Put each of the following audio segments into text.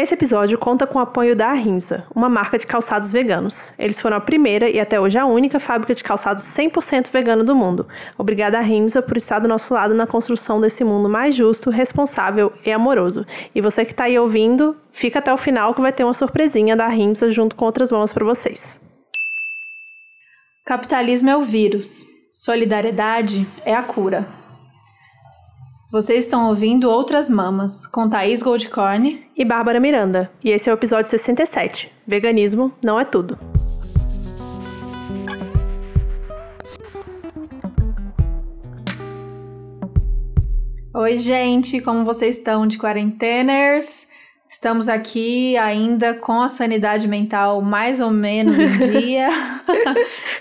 Esse episódio conta com o apoio da Arrimsa, uma marca de calçados veganos. Eles foram a primeira e até hoje a única fábrica de calçados 100% vegano do mundo. Obrigada Arrimsa por estar do nosso lado na construção desse mundo mais justo, responsável e amoroso. E você que está aí ouvindo, fica até o final que vai ter uma surpresinha da Arrimsa junto com outras mãos para vocês. Capitalismo é o vírus. Solidariedade é a cura. Vocês estão ouvindo Outras Mamas, com Thaís Goldcorn e Bárbara Miranda. E esse é o episódio 67. Veganismo não é tudo. Oi, gente, como vocês estão de quarenteners? Estamos aqui ainda com a sanidade mental mais ou menos em dia.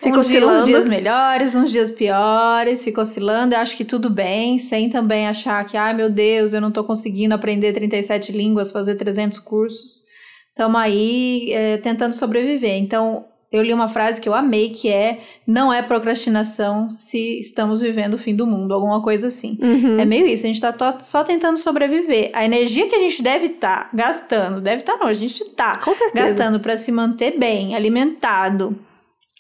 um dia, uns dias melhores, uns dias piores, fica oscilando. Eu acho que tudo bem, sem também achar que, ai meu Deus, eu não tô conseguindo aprender 37 línguas, fazer 300 cursos. Estamos aí é, tentando sobreviver. Então, eu li uma frase que eu amei, que é não é procrastinação se estamos vivendo o fim do mundo, alguma coisa assim. Uhum. É meio isso, a gente tá só tentando sobreviver. A energia que a gente deve estar tá gastando, deve estar tá, não, a gente tá gastando para se manter bem, alimentado,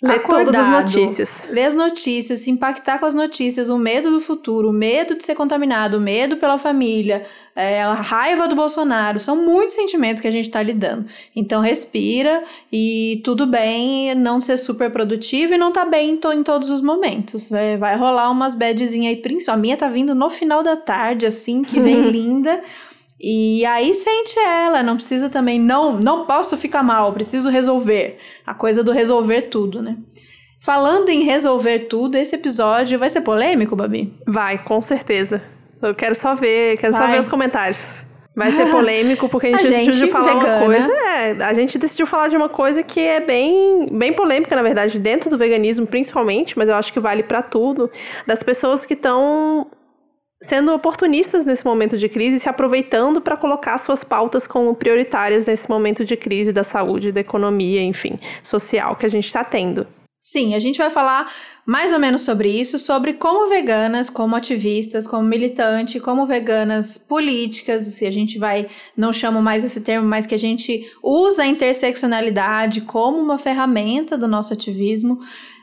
Ler acordado, todas as notícias. Ler as notícias, se impactar com as notícias, o medo do futuro, o medo de ser contaminado, o medo pela família, é, a raiva do Bolsonaro. São muitos sentimentos que a gente está lidando. Então, respira e tudo bem não ser super produtivo e não tá bem em todos os momentos. Vai, vai rolar umas badzinhas aí, principalmente. A minha tá vindo no final da tarde, assim, que vem linda. E aí sente ela, não precisa também, não, não posso ficar mal, preciso resolver. A coisa do resolver tudo, né? Falando em resolver tudo, esse episódio vai ser polêmico, Babi? Vai, com certeza. Eu quero só ver, quero vai. só ver os comentários. Vai ser polêmico porque a gente, a decidiu gente falar vegana. uma coisa. É, a gente decidiu falar de uma coisa que é bem, bem polêmica, na verdade, dentro do veganismo, principalmente, mas eu acho que vale para tudo. Das pessoas que estão sendo oportunistas nesse momento de crise, se aproveitando para colocar suas pautas como prioritárias nesse momento de crise da saúde, da economia, enfim, social que a gente está tendo. Sim, a gente vai falar mais ou menos sobre isso, sobre como veganas, como ativistas, como militante, como veganas políticas, se a gente vai, não chamo mais esse termo, mas que a gente usa a interseccionalidade como uma ferramenta do nosso ativismo,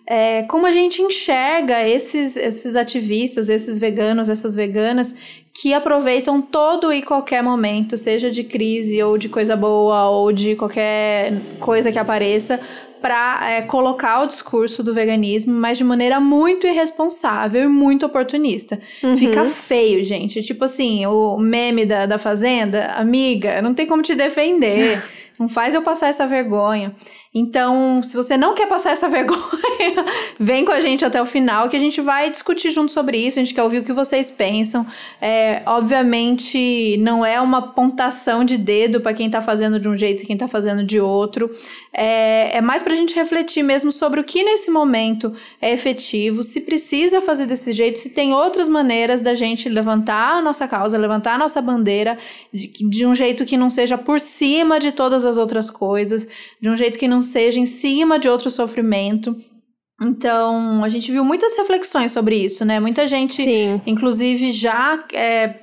é, como a gente enxerga esses, esses ativistas, esses veganos, essas veganas que aproveitam todo e qualquer momento, seja de crise ou de coisa boa ou de qualquer coisa que apareça, para é, colocar o discurso do veganismo, mas de maneira muito irresponsável e muito oportunista. Uhum. Fica feio, gente. Tipo assim, o meme da, da Fazenda, amiga, não tem como te defender. Não faz eu passar essa vergonha. Então, se você não quer passar essa vergonha, vem com a gente até o final que a gente vai discutir junto sobre isso. A gente quer ouvir o que vocês pensam. É, obviamente, não é uma pontação de dedo para quem tá fazendo de um jeito e quem tá fazendo de outro. É, é mais pra gente refletir mesmo sobre o que nesse momento é efetivo, se precisa fazer desse jeito, se tem outras maneiras da gente levantar a nossa causa, levantar a nossa bandeira de, de um jeito que não seja por cima de todas as outras coisas, de um jeito que não seja em cima de outro sofrimento. Então, a gente viu muitas reflexões sobre isso, né? Muita gente, Sim. inclusive, já é,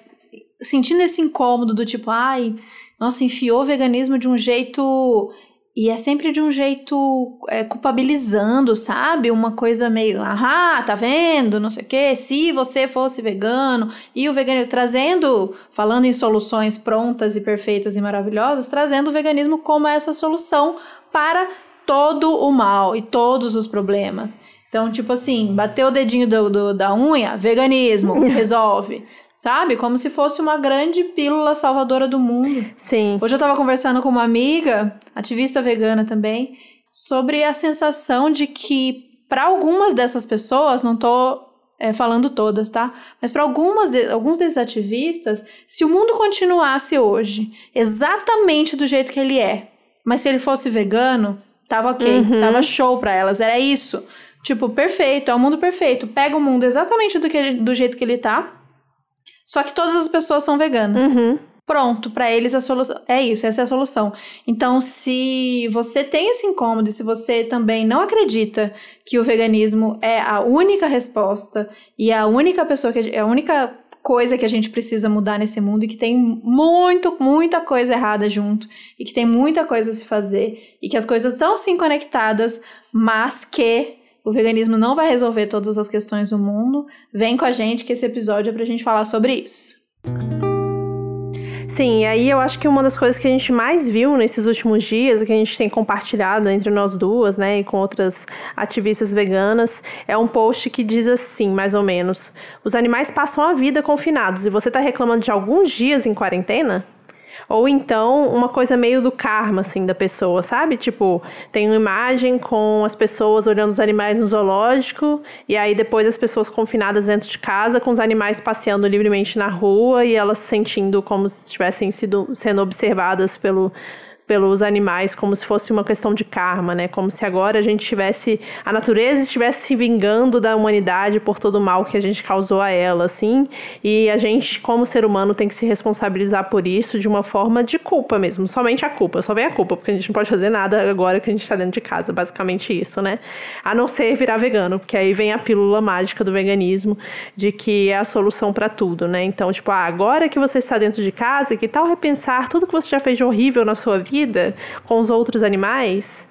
sentindo esse incômodo do tipo, ai, nossa, enfiou o veganismo de um jeito. E é sempre de um jeito é, culpabilizando, sabe? Uma coisa meio, ah, tá vendo? Não sei o quê. Se você fosse vegano, e o veganismo trazendo, falando em soluções prontas e perfeitas e maravilhosas, trazendo o veganismo como essa solução para todo o mal e todos os problemas. Então, tipo assim, bateu o dedinho do, do, da unha, veganismo, resolve. Sabe? Como se fosse uma grande pílula salvadora do mundo. Sim. Hoje eu tava conversando com uma amiga, ativista vegana também, sobre a sensação de que, para algumas dessas pessoas, não tô é, falando todas, tá? Mas para algumas de, alguns desses ativistas, se o mundo continuasse hoje exatamente do jeito que ele é, mas se ele fosse vegano, tava ok, uhum. tava show pra elas, era isso. Tipo, perfeito, é o mundo perfeito. Pega o mundo exatamente do, que, do jeito que ele tá, só que todas as pessoas são veganas. Uhum. Pronto, para eles a solução é isso, essa é a solução. Então, se você tem esse incômodo, se você também não acredita que o veganismo é a única resposta e a única pessoa que a única coisa que a gente precisa mudar nesse mundo e que tem muito, muita coisa errada junto e que tem muita coisa a se fazer e que as coisas estão sim conectadas, mas que o veganismo não vai resolver todas as questões do mundo. Vem com a gente que esse episódio é pra gente falar sobre isso. Sim, e aí eu acho que uma das coisas que a gente mais viu nesses últimos dias, que a gente tem compartilhado entre nós duas, né, e com outras ativistas veganas, é um post que diz assim, mais ou menos: os animais passam a vida confinados e você está reclamando de alguns dias em quarentena? Ou então uma coisa meio do karma, assim, da pessoa, sabe? Tipo, tem uma imagem com as pessoas olhando os animais no zoológico, e aí depois as pessoas confinadas dentro de casa, com os animais passeando livremente na rua e elas se sentindo como se estivessem sido, sendo observadas pelo pelos animais como se fosse uma questão de karma, né? Como se agora a gente tivesse a natureza estivesse se vingando da humanidade por todo o mal que a gente causou a ela, assim. E a gente, como ser humano, tem que se responsabilizar por isso de uma forma de culpa mesmo, somente a culpa, só vem a culpa, porque a gente não pode fazer nada agora que a gente tá dentro de casa, basicamente isso, né? A não ser virar vegano, porque aí vem a pílula mágica do veganismo de que é a solução para tudo, né? Então, tipo, ah, agora que você está dentro de casa, que tal repensar tudo que você já fez de horrível na sua vida vida com os outros animais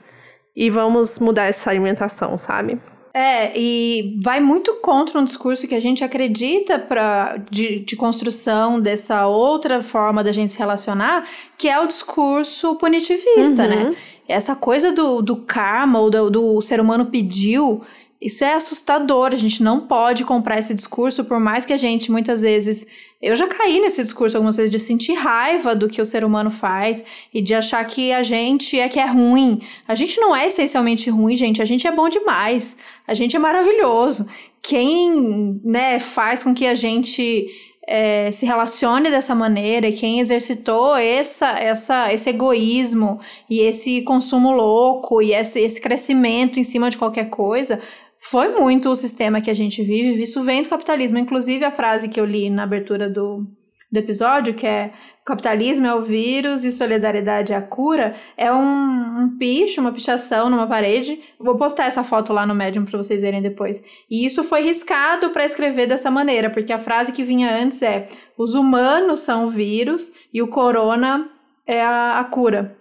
e vamos mudar essa alimentação, sabe? É, e vai muito contra um discurso que a gente acredita pra, de, de construção dessa outra forma da gente se relacionar, que é o discurso punitivista, né? uhum. né? Essa coisa do, do karma, ou do, do ser humano pediu, isso é assustador, a gente não pode comprar esse discurso, por mais que a gente muitas vezes. Eu já caí nesse discurso algumas vezes de sentir raiva do que o ser humano faz e de achar que a gente é que é ruim. A gente não é essencialmente ruim, gente, a gente é bom demais. A gente é maravilhoso. Quem, né, faz com que a gente é, se relacione dessa maneira quem exercitou essa, essa, esse egoísmo e esse consumo louco e esse, esse crescimento em cima de qualquer coisa foi muito o sistema que a gente vive, isso vem do capitalismo. Inclusive, a frase que eu li na abertura do, do episódio, que é capitalismo é o vírus e solidariedade é a cura, é um, um picho, uma pichação numa parede. Vou postar essa foto lá no Medium para vocês verem depois. E isso foi riscado para escrever dessa maneira, porque a frase que vinha antes é: os humanos são o vírus e o corona é a, a cura.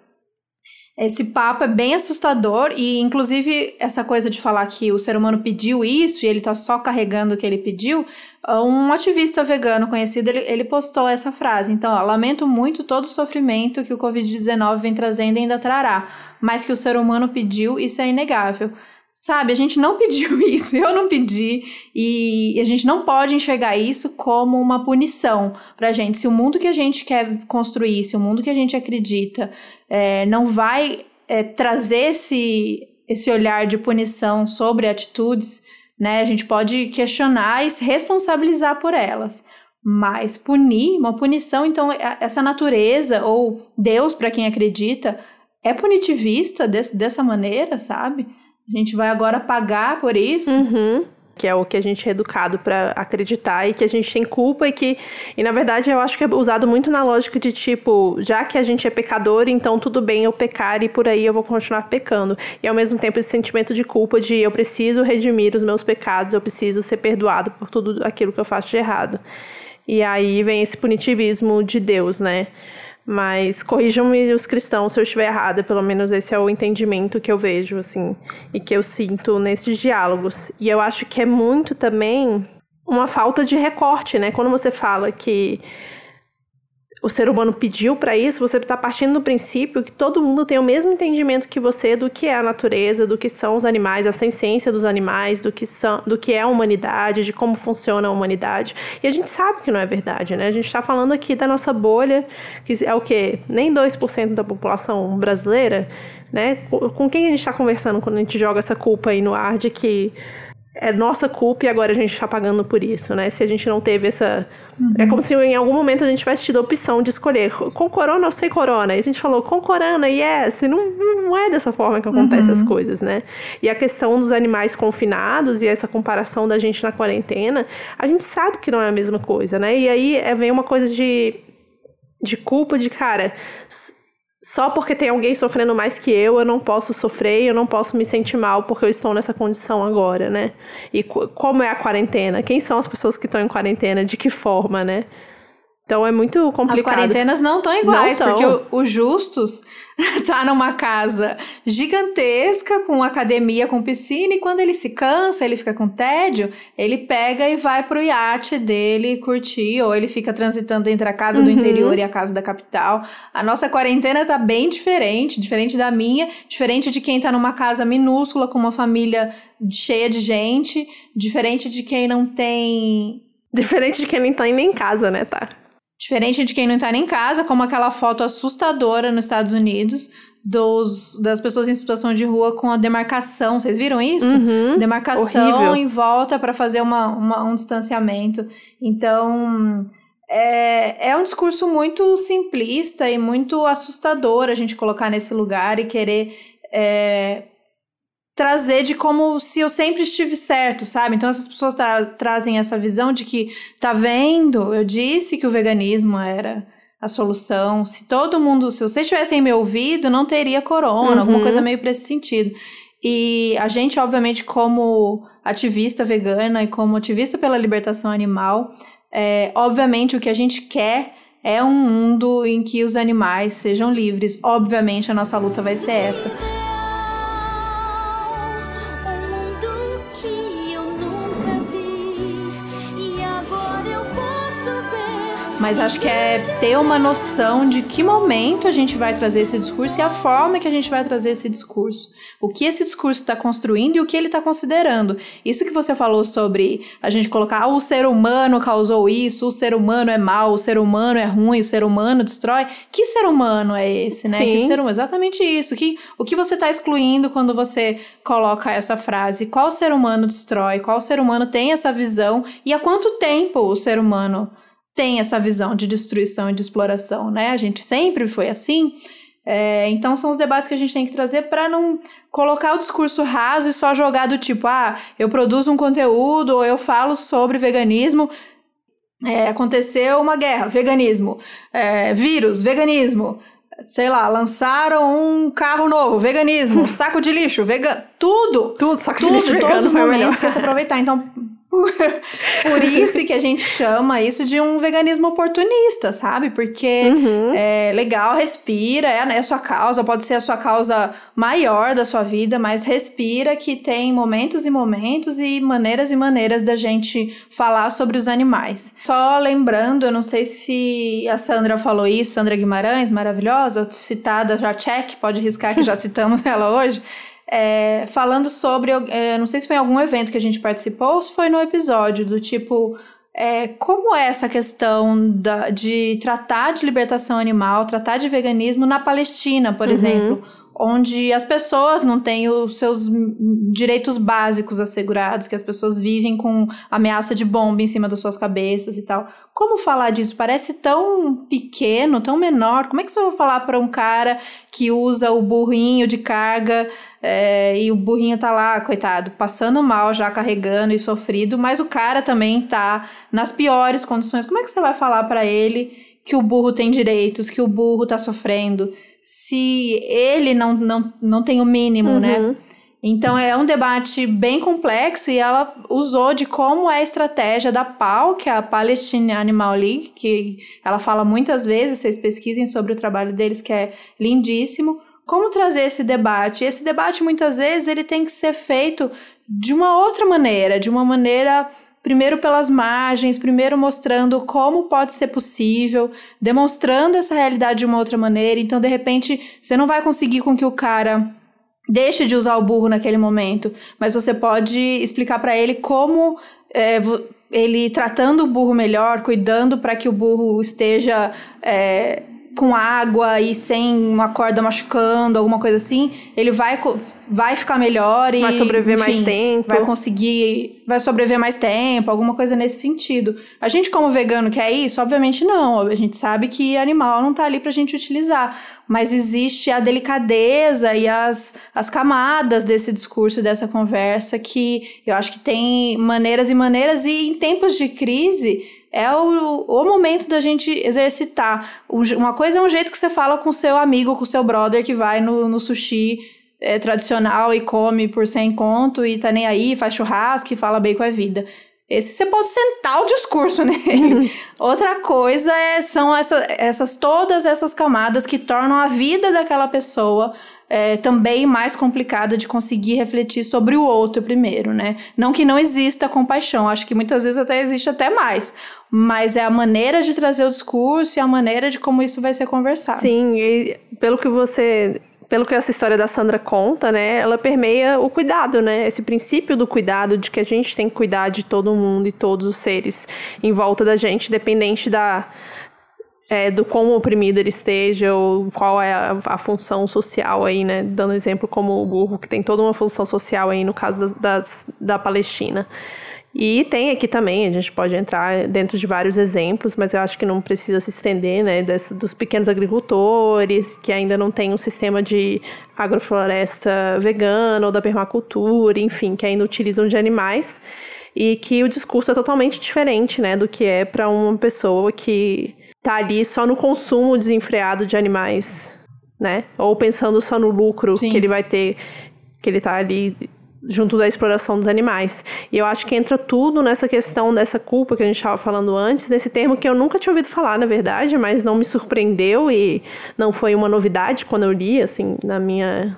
Esse papo é bem assustador e, inclusive, essa coisa de falar que o ser humano pediu isso e ele tá só carregando o que ele pediu, um ativista vegano conhecido, ele, ele postou essa frase. Então, ó, lamento muito todo o sofrimento que o Covid-19 vem trazendo e ainda trará, mas que o ser humano pediu, isso é inegável. Sabe, a gente não pediu isso, eu não pedi, e a gente não pode enxergar isso como uma punição pra gente. Se o mundo que a gente quer construir, se o mundo que a gente acredita é, não vai é, trazer esse, esse olhar de punição sobre atitudes, né, a gente pode questionar e se responsabilizar por elas. Mas punir, uma punição, então, é, essa natureza, ou Deus, para quem acredita, é punitivista desse, dessa maneira, sabe? A gente vai agora pagar por isso. Uhum que é o que a gente é educado para acreditar e que a gente tem culpa e que e na verdade eu acho que é usado muito na lógica de tipo, já que a gente é pecador, então tudo bem eu pecar e por aí eu vou continuar pecando. E ao mesmo tempo esse sentimento de culpa de eu preciso redimir os meus pecados, eu preciso ser perdoado por tudo aquilo que eu faço de errado. E aí vem esse punitivismo de Deus, né? Mas corrijam-me os cristãos se eu estiver errada, pelo menos esse é o entendimento que eu vejo, assim, e que eu sinto nesses diálogos. E eu acho que é muito também uma falta de recorte, né? Quando você fala que o ser humano pediu para isso, você está partindo do princípio que todo mundo tem o mesmo entendimento que você do que é a natureza, do que são os animais, a essência dos animais, do que, são, do que é a humanidade, de como funciona a humanidade. E a gente sabe que não é verdade, né? A gente está falando aqui da nossa bolha, que é o quê? Nem 2% da população brasileira, né? Com quem a gente está conversando quando a gente joga essa culpa aí no ar de que é nossa culpa e agora a gente está pagando por isso, né? Se a gente não teve essa. Uhum. É como se em algum momento a gente tivesse tido a opção de escolher com corona ou sem corona. E a gente falou com corona, yes. E não, não é dessa forma que acontecem uhum. as coisas, né? E a questão dos animais confinados e essa comparação da gente na quarentena, a gente sabe que não é a mesma coisa, né? E aí é, vem uma coisa de, de culpa de, cara só porque tem alguém sofrendo mais que eu, eu não posso sofrer, eu não posso me sentir mal porque eu estou nessa condição agora, né? E como é a quarentena? Quem são as pessoas que estão em quarentena? De que forma, né? Então é muito complicado. As quarentenas não estão iguais, não porque o, o, Justus tá numa casa gigantesca, com academia, com piscina, e quando ele se cansa, ele fica com tédio, ele pega e vai pro iate dele curtir, ou ele fica transitando entre a casa uhum. do interior e a casa da capital. A nossa quarentena tá bem diferente, diferente da minha, diferente de quem tá numa casa minúscula, com uma família cheia de gente, diferente de quem não tem. Diferente de quem não tá nem em casa, né, tá? Diferente de quem não tá nem em casa, como aquela foto assustadora nos Estados Unidos dos, das pessoas em situação de rua com a demarcação. Vocês viram isso? Uhum, demarcação horrível. em volta para fazer uma, uma, um distanciamento. Então, é, é um discurso muito simplista e muito assustador a gente colocar nesse lugar e querer é, trazer de como se eu sempre estive certo, sabe? Então essas pessoas tra trazem essa visão de que, tá vendo? Eu disse que o veganismo era a solução. Se todo mundo, se vocês tivessem me ouvido, não teria corona, uhum. alguma coisa meio para esse sentido. E a gente, obviamente, como ativista vegana e como ativista pela libertação animal, é, obviamente o que a gente quer é um mundo em que os animais sejam livres. Obviamente a nossa luta vai ser essa. Mas acho que é ter uma noção de que momento a gente vai trazer esse discurso e a forma que a gente vai trazer esse discurso. O que esse discurso está construindo e o que ele está considerando. Isso que você falou sobre a gente colocar ah, o ser humano causou isso, o ser humano é mal, o ser humano é ruim, o ser humano destrói. Que ser humano é esse, né? Sim. Que ser humano? Exatamente isso. Que, o que você está excluindo quando você coloca essa frase? Qual ser humano destrói? Qual ser humano tem essa visão? E há quanto tempo o ser humano tem essa visão de destruição e de exploração, né? A gente sempre foi assim. É, então são os debates que a gente tem que trazer para não colocar o discurso raso e só jogar do tipo, ah, eu produzo um conteúdo ou eu falo sobre veganismo. É, aconteceu uma guerra, veganismo. É, vírus, veganismo. Sei lá, lançaram um carro novo, veganismo, saco de lixo, vegan, tudo. Tudo, saco tudo, de lixo todos os momentos que se aproveitar. Então, por isso que a gente chama isso de um veganismo oportunista, sabe? Porque uhum. é legal, respira, é a sua causa, pode ser a sua causa maior da sua vida, mas respira que tem momentos e momentos e maneiras e maneiras da gente falar sobre os animais. Só lembrando, eu não sei se a Sandra falou isso, Sandra Guimarães, maravilhosa, citada já check, pode riscar que já citamos ela hoje é, falando sobre, é, não sei se foi em algum evento que a gente participou ou se foi no episódio, do tipo, é, como é essa questão da, de tratar de libertação animal, tratar de veganismo na Palestina, por uhum. exemplo, onde as pessoas não têm os seus direitos básicos assegurados, que as pessoas vivem com ameaça de bomba em cima das suas cabeças e tal. Como falar disso? Parece tão pequeno, tão menor. Como é que você vai falar para um cara que usa o burrinho de carga é, e o burrinho tá lá, coitado, passando mal, já carregando e sofrido, mas o cara também tá nas piores condições? Como é que você vai falar para ele que o burro tem direitos, que o burro tá sofrendo? se ele não, não, não tem o mínimo, né? uhum. né? Então é um debate bem complexo e ela usou de como é a estratégia da PAL, que é a Palestine Animal League, que ela fala muitas vezes, vocês pesquisem sobre o trabalho deles, que é lindíssimo. Como trazer esse debate? Esse debate muitas vezes ele tem que ser feito de uma outra maneira, de uma maneira primeiro pelas margens, primeiro mostrando como pode ser possível, demonstrando essa realidade de uma outra maneira. Então, de repente, você não vai conseguir com que o cara deixe de usar o burro naquele momento, mas você pode explicar para ele como é, ele tratando o burro melhor, cuidando para que o burro esteja é, com água e sem uma corda machucando, alguma coisa assim, ele vai, vai ficar melhor e. Vai sobreviver enfim, mais tempo. Vai conseguir. Vai sobreviver mais tempo, alguma coisa nesse sentido. A gente, como vegano, quer isso? Obviamente não. A gente sabe que animal não tá ali pra gente utilizar. Mas existe a delicadeza e as, as camadas desse discurso, dessa conversa, que eu acho que tem maneiras e maneiras, e em tempos de crise é o, o momento da gente exercitar. Uma coisa é um jeito que você fala com seu amigo, com seu brother que vai no, no sushi é, tradicional e come por 100 conto e tá nem aí, faz churrasco e fala bem com a vida. Esse você pode sentar o discurso nele. Uhum. Outra coisa é, são essa, essas todas essas camadas que tornam a vida daquela pessoa é, também mais complicada de conseguir refletir sobre o outro primeiro, né? Não que não exista compaixão, acho que muitas vezes até existe até mais, mas é a maneira de trazer o discurso e a maneira de como isso vai ser conversado. Sim, e pelo que você pelo que essa história da Sandra conta, né, ela permeia o cuidado, né, esse princípio do cuidado, de que a gente tem que cuidar de todo mundo e todos os seres em volta da gente, dependente da, é, do quão oprimido ele esteja ou qual é a, a, função social aí, né? Dando exemplo como o burro, que tem toda uma função social aí no caso das, das, da Palestina. E tem aqui também, a gente pode entrar dentro de vários exemplos, mas eu acho que não precisa se estender, né, desse, dos pequenos agricultores que ainda não tem um sistema de agrofloresta vegana ou da permacultura, enfim, que ainda utilizam de animais e que o discurso é totalmente diferente, né, do que é para uma pessoa que tá ali só no consumo desenfreado de animais, né, ou pensando só no lucro Sim. que ele vai ter, que ele tá ali junto da exploração dos animais. E eu acho que entra tudo nessa questão dessa culpa que a gente estava falando antes, nesse termo que eu nunca tinha ouvido falar, na verdade, mas não me surpreendeu e não foi uma novidade quando eu li, assim, na minha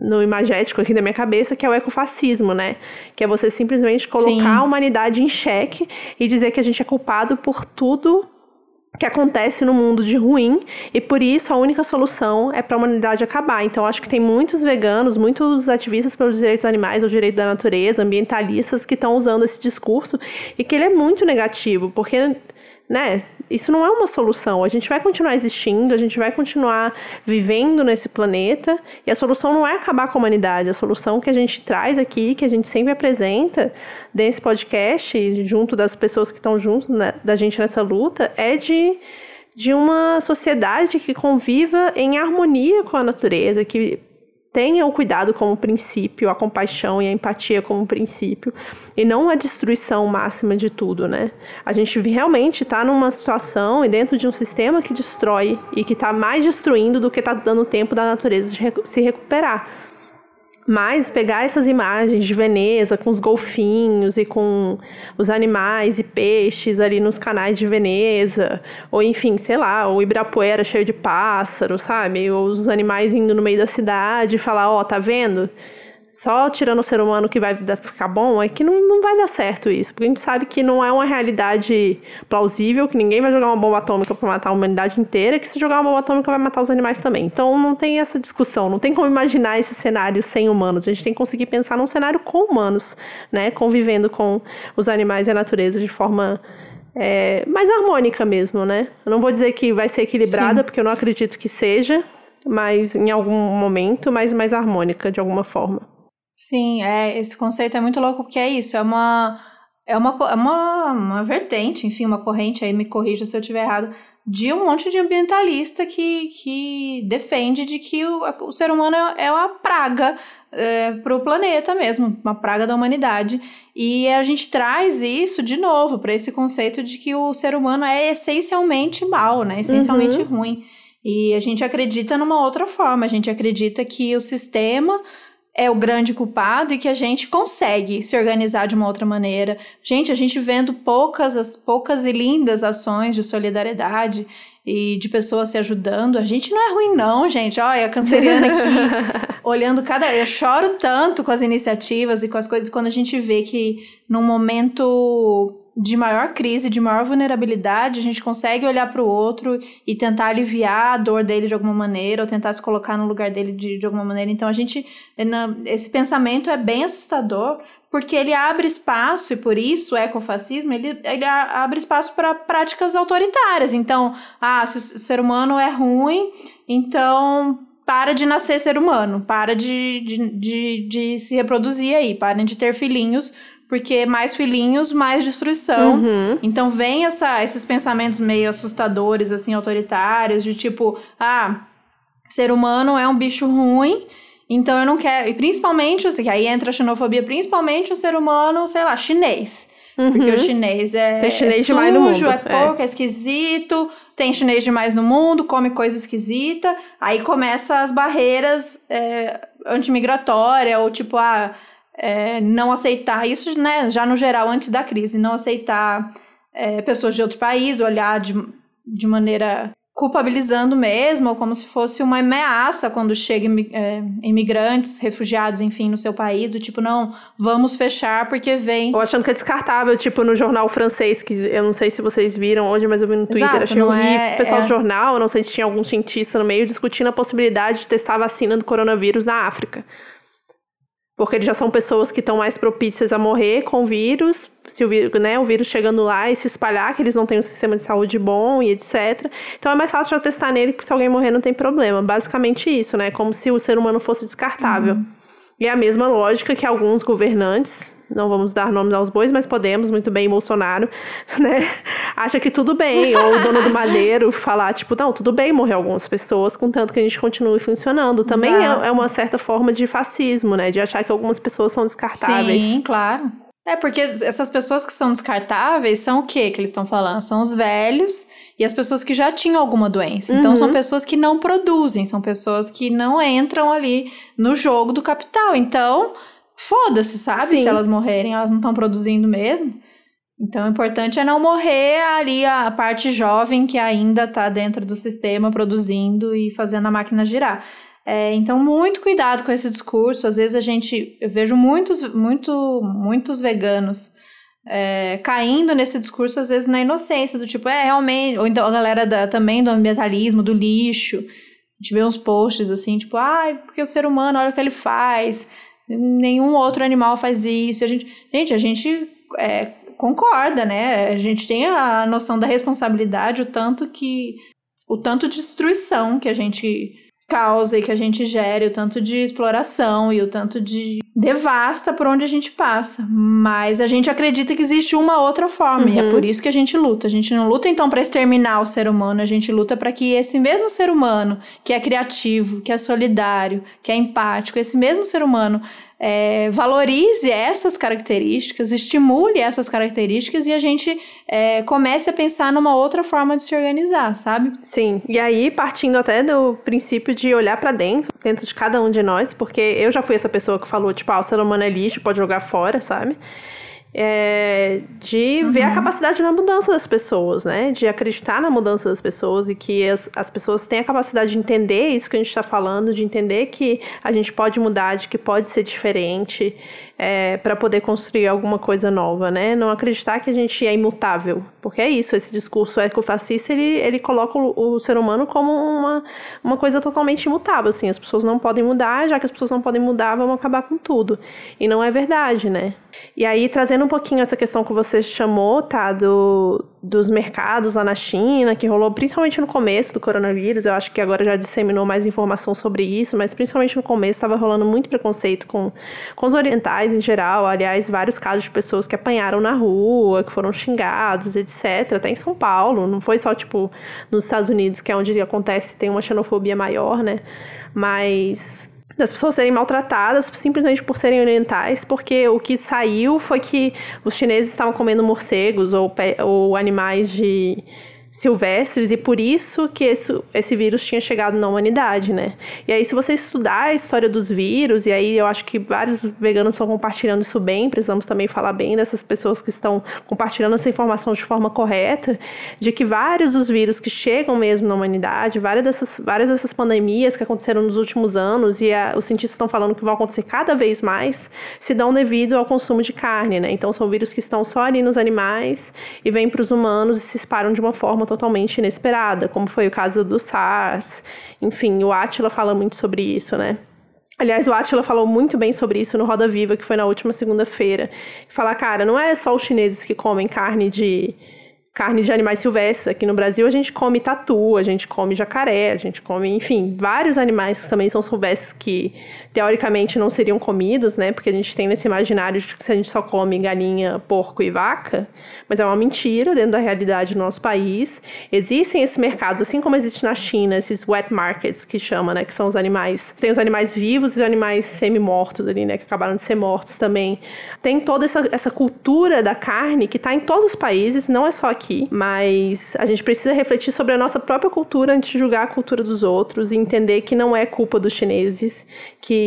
no imagético aqui da minha cabeça, que é o ecofascismo, né? Que é você simplesmente colocar Sim. a humanidade em xeque e dizer que a gente é culpado por tudo que acontece no mundo de ruim e por isso a única solução é para a humanidade acabar. Então acho que tem muitos veganos, muitos ativistas pelos direitos animais, o direito da natureza, ambientalistas que estão usando esse discurso e que ele é muito negativo, porque né? Isso não é uma solução. A gente vai continuar existindo, a gente vai continuar vivendo nesse planeta, e a solução não é acabar com a humanidade. A solução que a gente traz aqui, que a gente sempre apresenta nesse podcast, junto das pessoas que estão junto né, da gente nessa luta, é de de uma sociedade que conviva em harmonia com a natureza, que tenha o cuidado como princípio, a compaixão e a empatia como princípio, e não a destruição máxima de tudo, né? A gente realmente está numa situação e dentro de um sistema que destrói e que está mais destruindo do que está dando tempo da natureza de se recuperar. Mas pegar essas imagens de Veneza com os golfinhos e com os animais e peixes ali nos canais de Veneza, ou enfim, sei lá, o Ibirapuera cheio de pássaros, sabe? Ou os animais indo no meio da cidade e falar: Ó, oh, tá vendo? Só tirando o ser humano que vai ficar bom, é que não, não vai dar certo isso. Porque a gente sabe que não é uma realidade plausível, que ninguém vai jogar uma bomba atômica para matar a humanidade inteira, que se jogar uma bomba atômica vai matar os animais também. Então não tem essa discussão, não tem como imaginar esse cenário sem humanos. A gente tem que conseguir pensar num cenário com humanos, né? Convivendo com os animais e a natureza de forma é, mais harmônica mesmo, né? Eu não vou dizer que vai ser equilibrada, Sim. porque eu não acredito que seja, mas em algum momento, mas mais harmônica de alguma forma. Sim, é, esse conceito é muito louco porque é isso, é uma é uma, é uma, uma vertente, enfim, uma corrente, aí me corrija se eu estiver errado, de um monte de ambientalista que, que defende de que o, o ser humano é, é uma praga é, para o planeta mesmo, uma praga da humanidade. E a gente traz isso de novo para esse conceito de que o ser humano é essencialmente mal, né? Essencialmente uhum. ruim. E a gente acredita numa outra forma, a gente acredita que o sistema é o grande culpado e que a gente consegue se organizar de uma outra maneira. Gente, a gente vendo poucas, as poucas e lindas ações de solidariedade e de pessoas se ajudando, a gente não é ruim não, gente. Olha, a canceriana aqui, olhando cada... Eu choro tanto com as iniciativas e com as coisas quando a gente vê que num momento de maior crise, de maior vulnerabilidade, a gente consegue olhar para o outro e tentar aliviar a dor dele de alguma maneira, ou tentar se colocar no lugar dele de, de alguma maneira. Então, a gente. Esse pensamento é bem assustador, porque ele abre espaço, e por isso o ecofascismo, ele, ele abre espaço para práticas autoritárias. Então, ah, se o ser humano é ruim, então para de nascer ser humano, para de, de, de, de se reproduzir aí, parem de ter filhinhos, porque mais filhinhos, mais destruição. Uhum. Então vem essa, esses pensamentos meio assustadores, assim, autoritários, de tipo, ah, ser humano é um bicho ruim, então eu não quero. E principalmente, assim, aí entra a xenofobia, principalmente o ser humano, sei lá, chinês. Uhum. Porque o chinês é, tem chinês é demais no mundo. é pouco, é. é esquisito, tem chinês demais no mundo, come coisa esquisita. Aí começa as barreiras é, antimigratórias, ou tipo, ah, é, não aceitar, isso né, já no geral, antes da crise, não aceitar é, pessoas de outro país, olhar de, de maneira culpabilizando mesmo, ou como se fosse uma ameaça quando chegam é, imigrantes, refugiados, enfim, no seu país, do tipo, não, vamos fechar porque vem. Ou achando que é descartável, tipo no jornal francês, que eu não sei se vocês viram hoje, mas eu vi no Twitter, Exato, achei horrível. É, o pessoal é... do jornal, não sei se tinha algum cientista no meio, discutindo a possibilidade de testar a vacina do coronavírus na África porque eles já são pessoas que estão mais propícias a morrer com o vírus, se o vírus, né, o vírus chegando lá e se espalhar, que eles não têm um sistema de saúde bom e etc. Então é mais fácil já testar nele, porque se alguém morrer não tem problema. Basicamente isso, né? Como se o ser humano fosse descartável. Uhum. E é a mesma lógica que alguns governantes, não vamos dar nomes aos bois, mas podemos, muito bem, Bolsonaro, né? Acha que tudo bem. Ou o dono do Malheiro falar, tipo, não, tudo bem morrer algumas pessoas, contanto que a gente continue funcionando. Também é, é, uma certa forma de fascismo, né? De achar que algumas pessoas são descartáveis. Sim, claro. É, porque essas pessoas que são descartáveis são o que que eles estão falando? São os velhos e as pessoas que já tinham alguma doença. Então, uhum. são pessoas que não produzem, são pessoas que não entram ali no jogo do capital. Então, foda-se, sabe? Sim. Se elas morrerem, elas não estão produzindo mesmo. Então, o importante é não morrer ali a parte jovem que ainda está dentro do sistema produzindo e fazendo a máquina girar. É, então, muito cuidado com esse discurso. Às vezes a gente, eu vejo muitos, muito, muitos veganos é, caindo nesse discurso, às vezes, na inocência, do tipo, é, realmente. Ou então a galera da, também do ambientalismo, do lixo. A gente vê uns posts assim, tipo, ai, ah, porque o ser humano, olha o que ele faz. Nenhum outro animal faz isso. A gente, gente, a gente é, concorda, né? A gente tem a noção da responsabilidade, o tanto que. O tanto de destruição que a gente causa e que a gente gere, o tanto de exploração e o tanto de devasta por onde a gente passa. Mas a gente acredita que existe uma outra forma uhum. e é uhum. por isso que a gente luta. A gente não luta então para exterminar o ser humano, a gente luta para que esse mesmo ser humano, que é criativo, que é solidário, que é empático, esse mesmo ser humano é, valorize essas características, estimule essas características e a gente é, comece a pensar numa outra forma de se organizar, sabe? Sim, e aí partindo até do princípio de olhar para dentro, dentro de cada um de nós, porque eu já fui essa pessoa que falou, tipo, ah, o ser humano é lixo, pode jogar fora, sabe? É, de uhum. ver a uhum. capacidade na mudança das pessoas, né? De acreditar na mudança das pessoas e que as, as pessoas têm a capacidade de entender isso que a gente está falando, de entender que a gente pode mudar, de que pode ser diferente é, para poder construir alguma coisa nova, né? Não acreditar que a gente é imutável, porque é isso, esse discurso ecofascista, ele, ele coloca o, o, ser humano como uma, uma coisa totalmente imutável, assim, as pessoas não podem mudar, já que as pessoas não podem mudar, vamos acabar com tudo. E não é verdade, né? E aí, trazendo um pouquinho essa questão que você chamou, tá, do, dos mercados lá na China, que rolou principalmente no começo do coronavírus. Eu acho que agora já disseminou mais informação sobre isso, mas principalmente no começo estava rolando muito preconceito com, com os orientais em geral. Aliás, vários casos de pessoas que apanharam na rua, que foram xingados, etc. Até em São Paulo. Não foi só, tipo, nos Estados Unidos, que é onde acontece, tem uma xenofobia maior, né? Mas das pessoas serem maltratadas simplesmente por serem orientais, porque o que saiu foi que os chineses estavam comendo morcegos ou, ou animais de silvestres e por isso que esse, esse vírus tinha chegado na humanidade, né? E aí, se você estudar a história dos vírus, e aí eu acho que vários veganos estão compartilhando isso bem, precisamos também falar bem dessas pessoas que estão compartilhando essa informação de forma correta, de que vários dos vírus que chegam mesmo na humanidade, várias dessas, várias dessas pandemias que aconteceram nos últimos anos, e a, os cientistas estão falando que vão acontecer cada vez mais, se dão devido ao consumo de carne, né? Então, são vírus que estão só ali nos animais e vêm para os humanos e se espalham de uma forma forma totalmente inesperada, como foi o caso do SARS. Enfim, o Atila fala muito sobre isso, né? Aliás, o Atila falou muito bem sobre isso no Roda Viva, que foi na última segunda-feira. Falar, cara, não é só os chineses que comem carne de carne de animais silvestres. Aqui no Brasil a gente come tatu, a gente come jacaré, a gente come, enfim, vários animais que também são silvestres que teoricamente não seriam comidos, né? Porque a gente tem nesse imaginário de que se a gente só come galinha, porco e vaca, mas é uma mentira dentro da realidade do nosso país. Existem esses mercados, assim como existe na China, esses wet markets que chama, né? Que são os animais. Tem os animais vivos e os animais semi-mortos ali, né? Que acabaram de ser mortos também. Tem toda essa, essa cultura da carne que está em todos os países, não é só aqui, mas a gente precisa refletir sobre a nossa própria cultura antes de julgar a cultura dos outros e entender que não é culpa dos chineses, que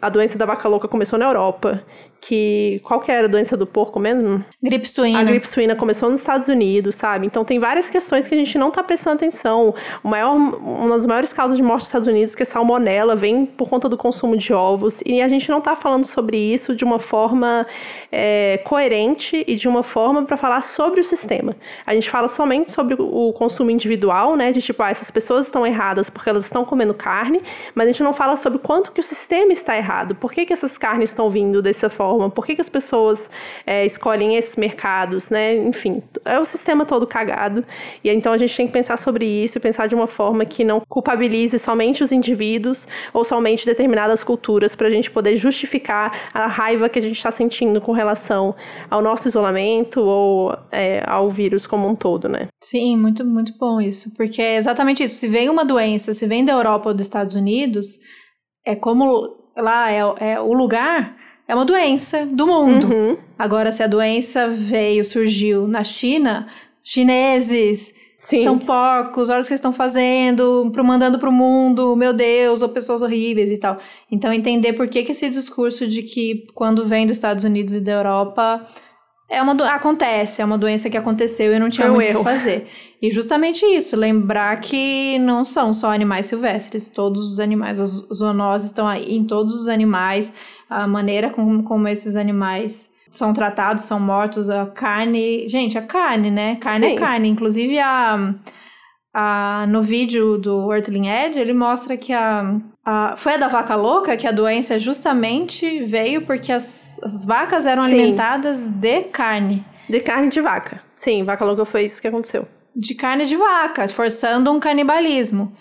a doença da vaca louca começou na Europa que qual que era a doença do porco mesmo? Gripe suína. A gripe suína começou nos Estados Unidos, sabe? Então tem várias questões que a gente não tá prestando atenção. O maior, uma das maiores causas de morte nos Estados Unidos, que é salmonela, vem por conta do consumo de ovos. E a gente não tá falando sobre isso de uma forma é, coerente e de uma forma para falar sobre o sistema. A gente fala somente sobre o consumo individual, né? De tipo, ah, essas pessoas estão erradas porque elas estão comendo carne, mas a gente não fala sobre quanto que o sistema está errado. Por que, que essas carnes estão vindo dessa forma? Forma? Por que, que as pessoas é, escolhem esses mercados, né? Enfim, é o sistema todo cagado. E então a gente tem que pensar sobre isso e pensar de uma forma que não culpabilize somente os indivíduos ou somente determinadas culturas para a gente poder justificar a raiva que a gente está sentindo com relação ao nosso isolamento ou é, ao vírus como um todo, né? Sim, muito, muito bom isso. Porque é exatamente isso. Se vem uma doença, se vem da Europa ou dos Estados Unidos, é como lá é, é o lugar é uma doença do mundo. Uhum. Agora, se a doença veio, surgiu na China, chineses Sim. são porcos, olha o que vocês estão fazendo, pro, mandando pro mundo, meu Deus, ou pessoas horríveis e tal. Então, entender por que, que esse discurso de que quando vem dos Estados Unidos e da Europa é uma do... acontece, é uma doença que aconteceu e não tinha Foi muito o que fazer. E justamente isso, lembrar que não são só animais silvestres, todos os animais, as zoonoses estão aí em todos os animais, a maneira como, como esses animais são tratados, são mortos, a carne, gente, a carne, né? Carne é Sim. é carne, inclusive a a, no vídeo do Earthling Edge, ele mostra que a, foi a da vaca louca que a doença justamente veio porque as, as vacas eram Sim. alimentadas de carne. De carne de vaca. Sim, vaca louca foi isso que aconteceu. De carne de vaca, forçando um canibalismo.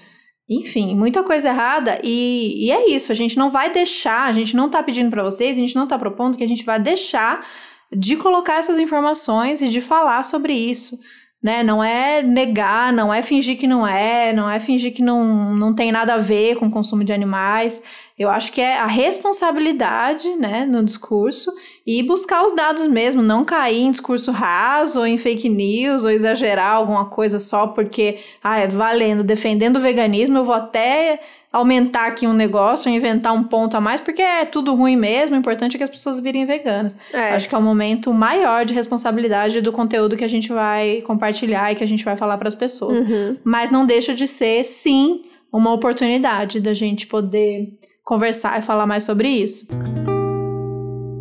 Enfim, muita coisa errada e, e é isso. A gente não vai deixar, a gente não tá pedindo para vocês, a gente não tá propondo que a gente vai deixar de colocar essas informações e de falar sobre isso né? Não é negar, não é fingir que não é, não é fingir que não, não tem nada a ver com o consumo de animais. Eu acho que é a responsabilidade, né, no discurso e buscar os dados mesmo, não cair em discurso raso ou em fake news ou exagerar alguma coisa só porque, ah, é valendo, defendendo o veganismo, eu vou até aumentar aqui um negócio, inventar um ponto a mais, porque é tudo ruim mesmo, o importante é que as pessoas virem veganas. É. Acho que é o momento maior de responsabilidade do conteúdo que a gente vai compartilhar e que a gente vai falar para as pessoas. Uhum. Mas não deixa de ser, sim, uma oportunidade da gente poder conversar e falar mais sobre isso.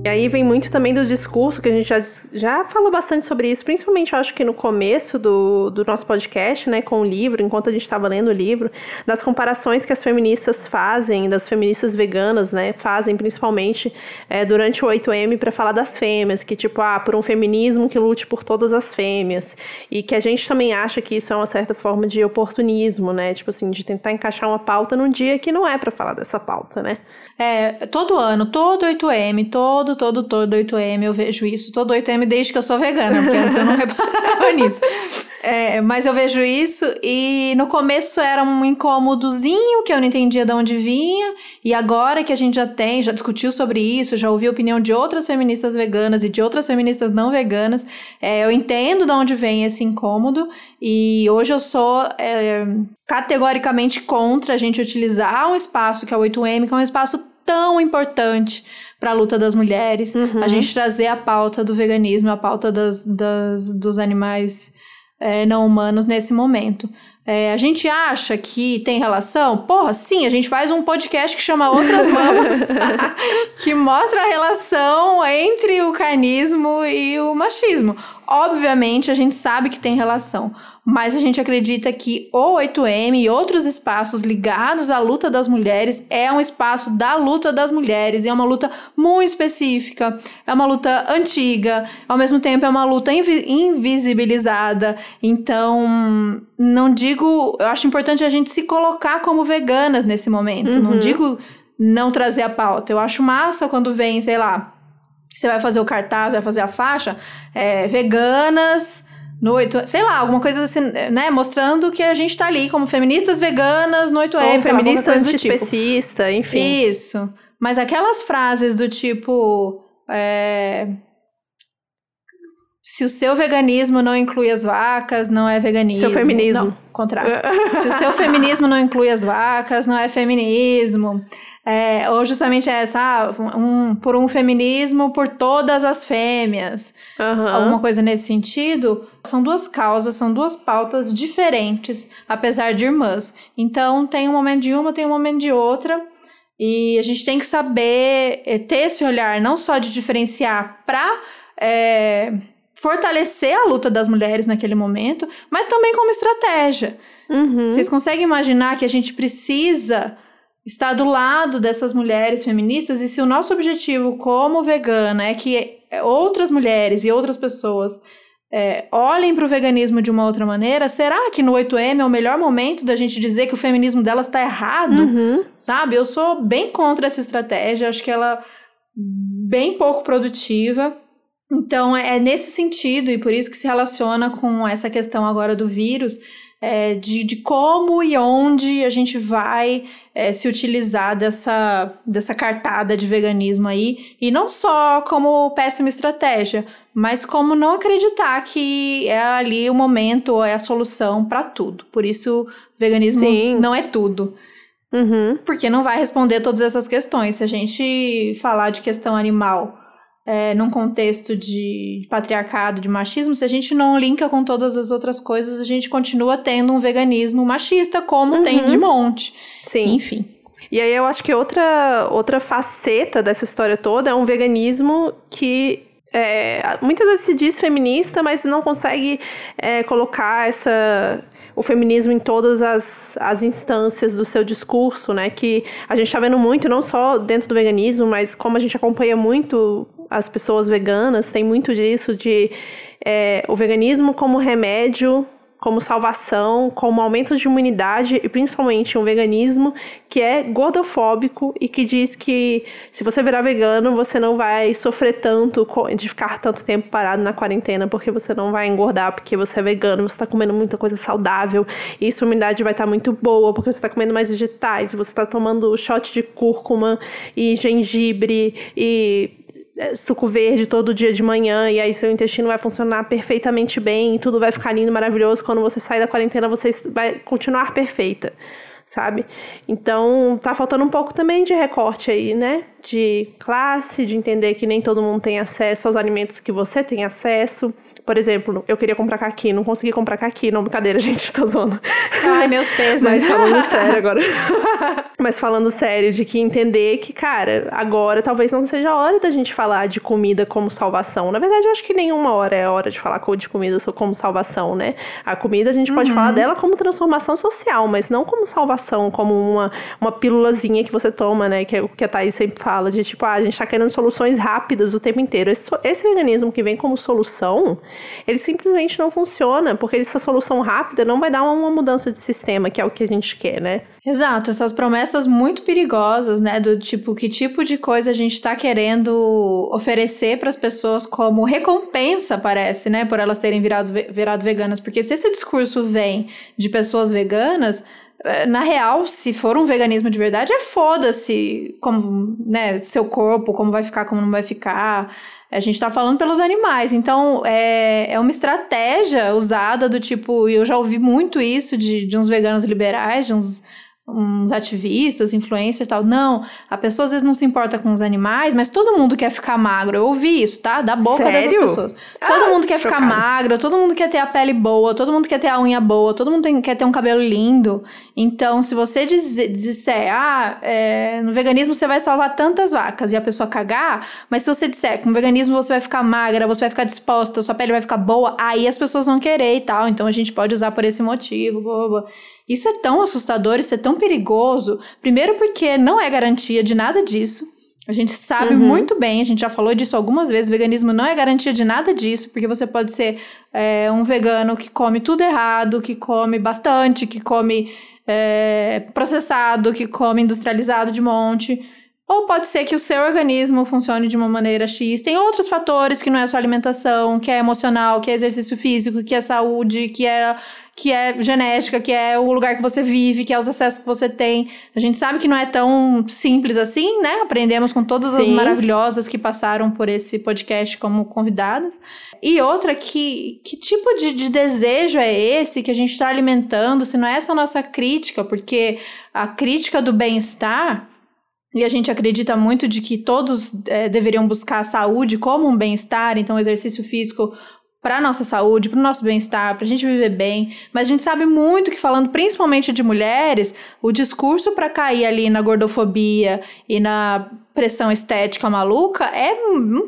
E aí vem muito também do discurso, que a gente já, já falou bastante sobre isso, principalmente eu acho que no começo do, do nosso podcast, né, com o livro, enquanto a gente estava lendo o livro, das comparações que as feministas fazem, das feministas veganas, né, fazem principalmente é, durante o 8M para falar das fêmeas, que tipo, ah, por um feminismo que lute por todas as fêmeas, e que a gente também acha que isso é uma certa forma de oportunismo, né, tipo assim, de tentar encaixar uma pauta num dia que não é para falar dessa pauta, né. É, todo ano, todo 8M, todo, todo, todo 8M eu vejo isso. Todo 8M desde que eu sou vegana, porque antes eu não reparava nisso. É, mas eu vejo isso e no começo era um incômodozinho que eu não entendia de onde vinha. E agora que a gente já tem, já discutiu sobre isso, já ouvi a opinião de outras feministas veganas e de outras feministas não veganas, é, eu entendo de onde vem esse incômodo. E hoje eu sou é, categoricamente contra a gente utilizar um espaço que é o 8M, que é um espaço tão importante para a luta das mulheres, uhum. a gente trazer a pauta do veganismo, a pauta das, das dos animais é, não humanos nesse momento. É, a gente acha que tem relação? Porra, sim, a gente faz um podcast que chama Outras Mamas, que mostra a relação entre o carnismo e o machismo. Obviamente, a gente sabe que tem relação. Mas a gente acredita que o 8M e outros espaços ligados à luta das mulheres é um espaço da luta das mulheres, e é uma luta muito específica, é uma luta antiga, ao mesmo tempo é uma luta invi invisibilizada. Então, não digo, eu acho importante a gente se colocar como veganas nesse momento, uhum. não digo não trazer a pauta. Eu acho massa quando vem, sei lá, você vai fazer o cartaz, vai fazer a faixa, é, veganas no 8, sei lá, alguma coisa assim, né? Mostrando que a gente tá ali como feministas veganas no 8M. Ou feministas antiespecista, tipo. enfim. Isso. Mas aquelas frases do tipo. É, se o seu veganismo não inclui as vacas, não é veganismo. Seu feminismo. Não, contrário. se o seu feminismo não inclui as vacas, não é feminismo. É, ou justamente essa, ah, um, por um feminismo por todas as fêmeas. Uhum. Alguma coisa nesse sentido. São duas causas, são duas pautas diferentes, apesar de irmãs. Então, tem um momento de uma, tem um momento de outra. E a gente tem que saber é, ter esse olhar, não só de diferenciar para é, fortalecer a luta das mulheres naquele momento, mas também como estratégia. Uhum. Vocês conseguem imaginar que a gente precisa estar do lado dessas mulheres feministas e se o nosso objetivo como vegana é que outras mulheres e outras pessoas é, olhem para o veganismo de uma outra maneira, será que no 8M é o melhor momento da gente dizer que o feminismo dela está errado? Uhum. Sabe? Eu sou bem contra essa estratégia, acho que ela bem pouco produtiva. Então, é, é nesse sentido, e por isso que se relaciona com essa questão agora do vírus, é, de, de como e onde a gente vai é, se utilizar dessa, dessa cartada de veganismo aí, e não só como péssima estratégia, mas como não acreditar que é ali o momento ou é a solução para tudo. Por isso, veganismo Sim. não é tudo. Uhum. Porque não vai responder todas essas questões. Se a gente falar de questão animal é, num contexto de patriarcado, de machismo, se a gente não linka com todas as outras coisas, a gente continua tendo um veganismo machista, como uhum. tem de monte. Sim. Enfim. E aí eu acho que outra, outra faceta dessa história toda é um veganismo que é, muitas vezes se diz feminista, mas não consegue é, colocar essa, o feminismo em todas as, as instâncias do seu discurso, né? Que a gente está vendo muito, não só dentro do veganismo, mas como a gente acompanha muito as pessoas veganas, tem muito disso de é, o veganismo como remédio como salvação, como aumento de imunidade e principalmente um veganismo que é gordofóbico e que diz que se você virar vegano, você não vai sofrer tanto de ficar tanto tempo parado na quarentena porque você não vai engordar porque você é vegano, você está comendo muita coisa saudável e sua imunidade vai estar tá muito boa porque você está comendo mais vegetais, você está tomando shot de cúrcuma e gengibre e suco verde todo dia de manhã e aí seu intestino vai funcionar perfeitamente bem e tudo vai ficar lindo, maravilhoso. Quando você sair da quarentena, você vai continuar perfeita, sabe? Então, tá faltando um pouco também de recorte aí, né? De classe, de entender que nem todo mundo tem acesso aos alimentos que você tem acesso. Por exemplo, eu queria comprar caqui, não consegui comprar caqui. Não, brincadeira, gente, tô zoando. Ai, meus pesos. Mas falando sério agora. Mas falando sério, de que entender que, cara, agora talvez não seja a hora da gente falar de comida como salvação. Na verdade, eu acho que nenhuma hora é a hora de falar de comida como salvação, né? A comida a gente pode uhum. falar dela como transformação social, mas não como salvação, como uma, uma pílulazinha que você toma, né? Que é o que a Thaís sempre fala, de tipo, ah, a gente tá querendo soluções rápidas o tempo inteiro. Esse, esse organismo que vem como solução, ele simplesmente não funciona, porque essa solução rápida não vai dar uma mudança de sistema, que é o que a gente quer, né? Exato, essas promessas muito perigosas, né? Do tipo, que tipo de coisa a gente tá querendo oferecer para as pessoas como recompensa, parece, né? Por elas terem virado, virado veganas. Porque se esse discurso vem de pessoas veganas, na real, se for um veganismo de verdade, é foda-se como, né, seu corpo, como vai ficar, como não vai ficar. A gente tá falando pelos animais. Então, é, é uma estratégia usada do tipo. Eu já ouvi muito isso de, de uns veganos liberais, de uns uns ativistas, influencers e tal. Não, a pessoa às vezes não se importa com os animais, mas todo mundo quer ficar magro. Eu ouvi isso, tá? Da boca Sério? dessas pessoas. Ah, todo mundo quer ficar magro, todo mundo quer ter a pele boa, todo mundo quer ter a unha boa, todo mundo tem, quer ter um cabelo lindo. Então, se você dizer, disser, ah, é, no veganismo você vai salvar tantas vacas e a pessoa cagar, mas se você disser que no veganismo você vai ficar magra, você vai ficar disposta, sua pele vai ficar boa, aí as pessoas vão querer e tal. Então a gente pode usar por esse motivo. Blá, blá. Isso é tão assustador, isso é tão perigoso. Primeiro, porque não é garantia de nada disso. A gente sabe uhum. muito bem, a gente já falou disso algumas vezes. Veganismo não é garantia de nada disso, porque você pode ser é, um vegano que come tudo errado, que come bastante, que come é, processado, que come industrializado de monte. Ou pode ser que o seu organismo funcione de uma maneira X. Tem outros fatores que não é só alimentação, que é emocional, que é exercício físico, que é saúde, que é que é genética, que é o lugar que você vive, que é os acessos que você tem. A gente sabe que não é tão simples assim, né? Aprendemos com todas Sim. as maravilhosas que passaram por esse podcast como convidadas. E outra, que, que tipo de, de desejo é esse que a gente está alimentando, se não é essa a nossa crítica, porque a crítica do bem-estar. E a gente acredita muito de que todos é, deveriam buscar a saúde como um bem-estar, então exercício físico para nossa saúde, para o nosso bem-estar, para a gente viver bem. Mas a gente sabe muito que, falando principalmente de mulheres, o discurso para cair ali na gordofobia e na pressão estética maluca é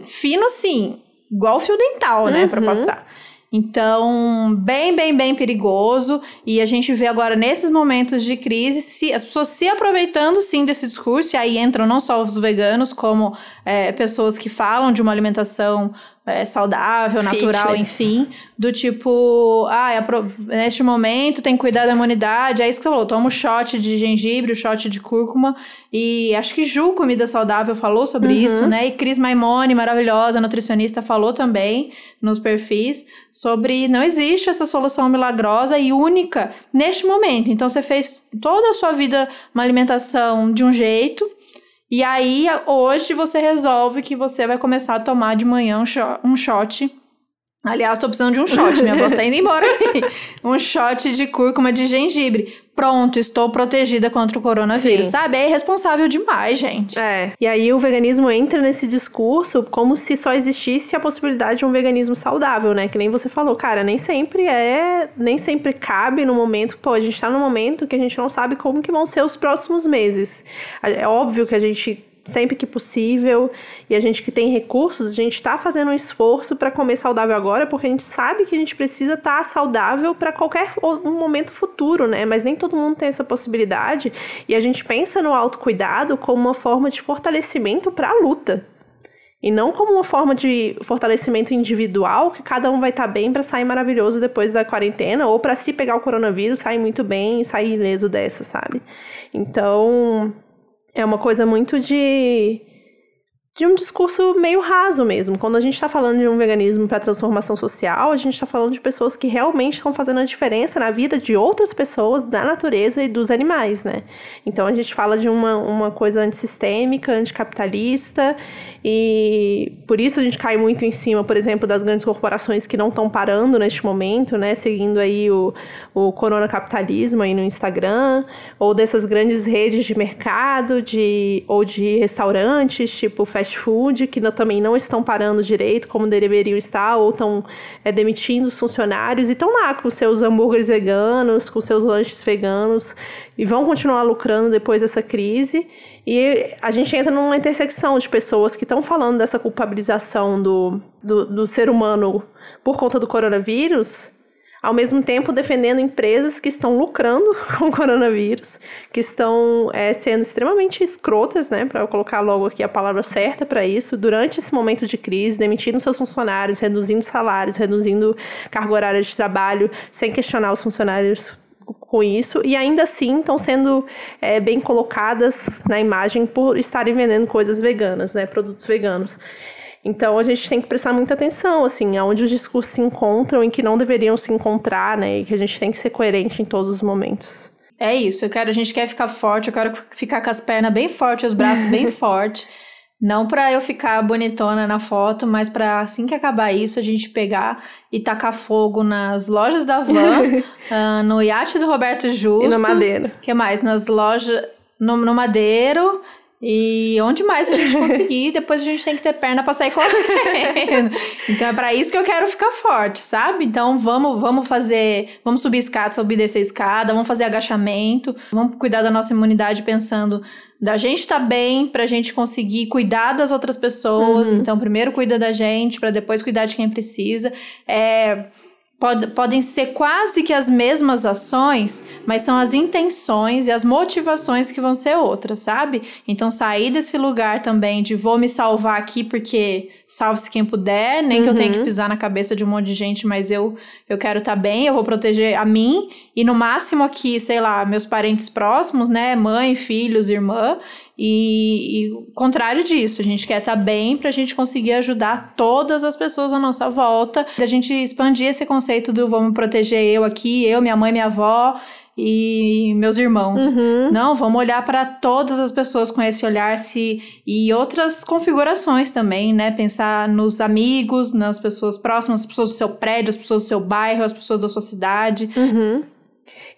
fino assim, igual fio dental, né, uhum. para passar. Então, bem, bem, bem perigoso. E a gente vê agora, nesses momentos de crise, se, as pessoas se aproveitando sim desse discurso, e aí entram não só os veganos, como é, pessoas que falam de uma alimentação é, saudável, natural, enfim. Do tipo, ah, é neste momento tem que cuidar da imunidade. É isso que você falou. Toma um shot de gengibre, um shot de cúrcuma. E acho que Ju, Comida Saudável, falou sobre uhum. isso, né? E Cris Maimone, maravilhosa, nutricionista, falou também nos perfis sobre não existe essa solução milagrosa e única neste momento. Então você fez toda a sua vida uma alimentação de um jeito e aí, hoje, você resolve que você vai começar a tomar de manhã um shot. Um shot. Aliás, tô precisando de um shot, minha voz tá indo embora aqui. um shot de cúrcuma de gengibre pronto, estou protegida contra o coronavírus, Sim. sabe? É irresponsável demais, gente. É. E aí o veganismo entra nesse discurso como se só existisse a possibilidade de um veganismo saudável, né? Que nem você falou, cara, nem sempre é, nem sempre cabe no momento, pô, a gente tá num momento que a gente não sabe como que vão ser os próximos meses. É óbvio que a gente sempre que possível. E a gente que tem recursos, a gente está fazendo um esforço para comer saudável agora, porque a gente sabe que a gente precisa estar tá saudável para qualquer um momento futuro, né? Mas nem todo mundo tem essa possibilidade. E a gente pensa no autocuidado como uma forma de fortalecimento para a luta. E não como uma forma de fortalecimento individual, que cada um vai estar tá bem para sair maravilhoso depois da quarentena, ou para se pegar o coronavírus, sair muito bem e sair ileso dessa, sabe? Então, é uma coisa muito de de um discurso meio raso mesmo. Quando a gente está falando de um veganismo para transformação social, a gente está falando de pessoas que realmente estão fazendo a diferença na vida de outras pessoas, da natureza e dos animais, né? Então a gente fala de uma, uma coisa antissistêmica, anticapitalista, e por isso a gente cai muito em cima, por exemplo, das grandes corporações que não estão parando neste momento, né? Seguindo aí o, o coronacapitalismo aí no Instagram, ou dessas grandes redes de mercado, de, ou de restaurantes, tipo fast fast food, que também não estão parando direito como deveriam estar, ou estão é, demitindo os funcionários, e estão lá com seus hambúrgueres veganos, com seus lanches veganos, e vão continuar lucrando depois dessa crise. E a gente entra numa intersecção de pessoas que estão falando dessa culpabilização do, do, do ser humano por conta do coronavírus ao mesmo tempo defendendo empresas que estão lucrando com o coronavírus, que estão é, sendo extremamente escrotas, né, para colocar logo aqui a palavra certa para isso, durante esse momento de crise, demitindo seus funcionários, reduzindo salários, reduzindo carga horária de trabalho, sem questionar os funcionários com isso e ainda assim estão sendo é, bem colocadas na imagem por estarem vendendo coisas veganas, né, produtos veganos. Então a gente tem que prestar muita atenção, assim, aonde os discursos se encontram e que não deveriam se encontrar, né? E que a gente tem que ser coerente em todos os momentos. É isso, eu quero, a gente quer ficar forte, eu quero ficar com as pernas bem fortes, os braços bem fortes. Não para eu ficar bonitona na foto, mas para assim que acabar isso, a gente pegar e tacar fogo nas lojas da Van, uh, no iate do Roberto Justus. E no Madeiro. que mais? Nas lojas. No, no Madeiro. E onde mais a gente conseguir, depois a gente tem que ter perna pra sair correndo. então é para isso que eu quero ficar forte, sabe? Então vamos, vamos fazer, vamos subir escada, subir descer escada, vamos fazer agachamento, vamos cuidar da nossa imunidade pensando da gente estar tá bem pra gente conseguir cuidar das outras pessoas. Uhum. Então primeiro cuida da gente para depois cuidar de quem precisa. É Pod, podem ser quase que as mesmas ações, mas são as intenções e as motivações que vão ser outras, sabe? Então, sair desse lugar também de vou me salvar aqui porque salve-se quem puder, nem uhum. que eu tenha que uhum. pisar na cabeça de um monte de gente, mas eu, eu quero estar tá bem, eu vou proteger a mim e no máximo aqui, sei lá, meus parentes próximos, né? Mãe, filhos, irmã. E, e o contrário disso, a gente quer estar tá bem para a gente conseguir ajudar todas as pessoas à nossa volta, da gente expandir esse conceito do vamos proteger eu aqui, eu, minha mãe, minha avó e meus irmãos. Uhum. Não, vamos olhar para todas as pessoas com esse olhar se e outras configurações também, né? Pensar nos amigos, nas pessoas próximas, as pessoas do seu prédio, as pessoas do seu bairro, as pessoas da sua cidade. Uhum.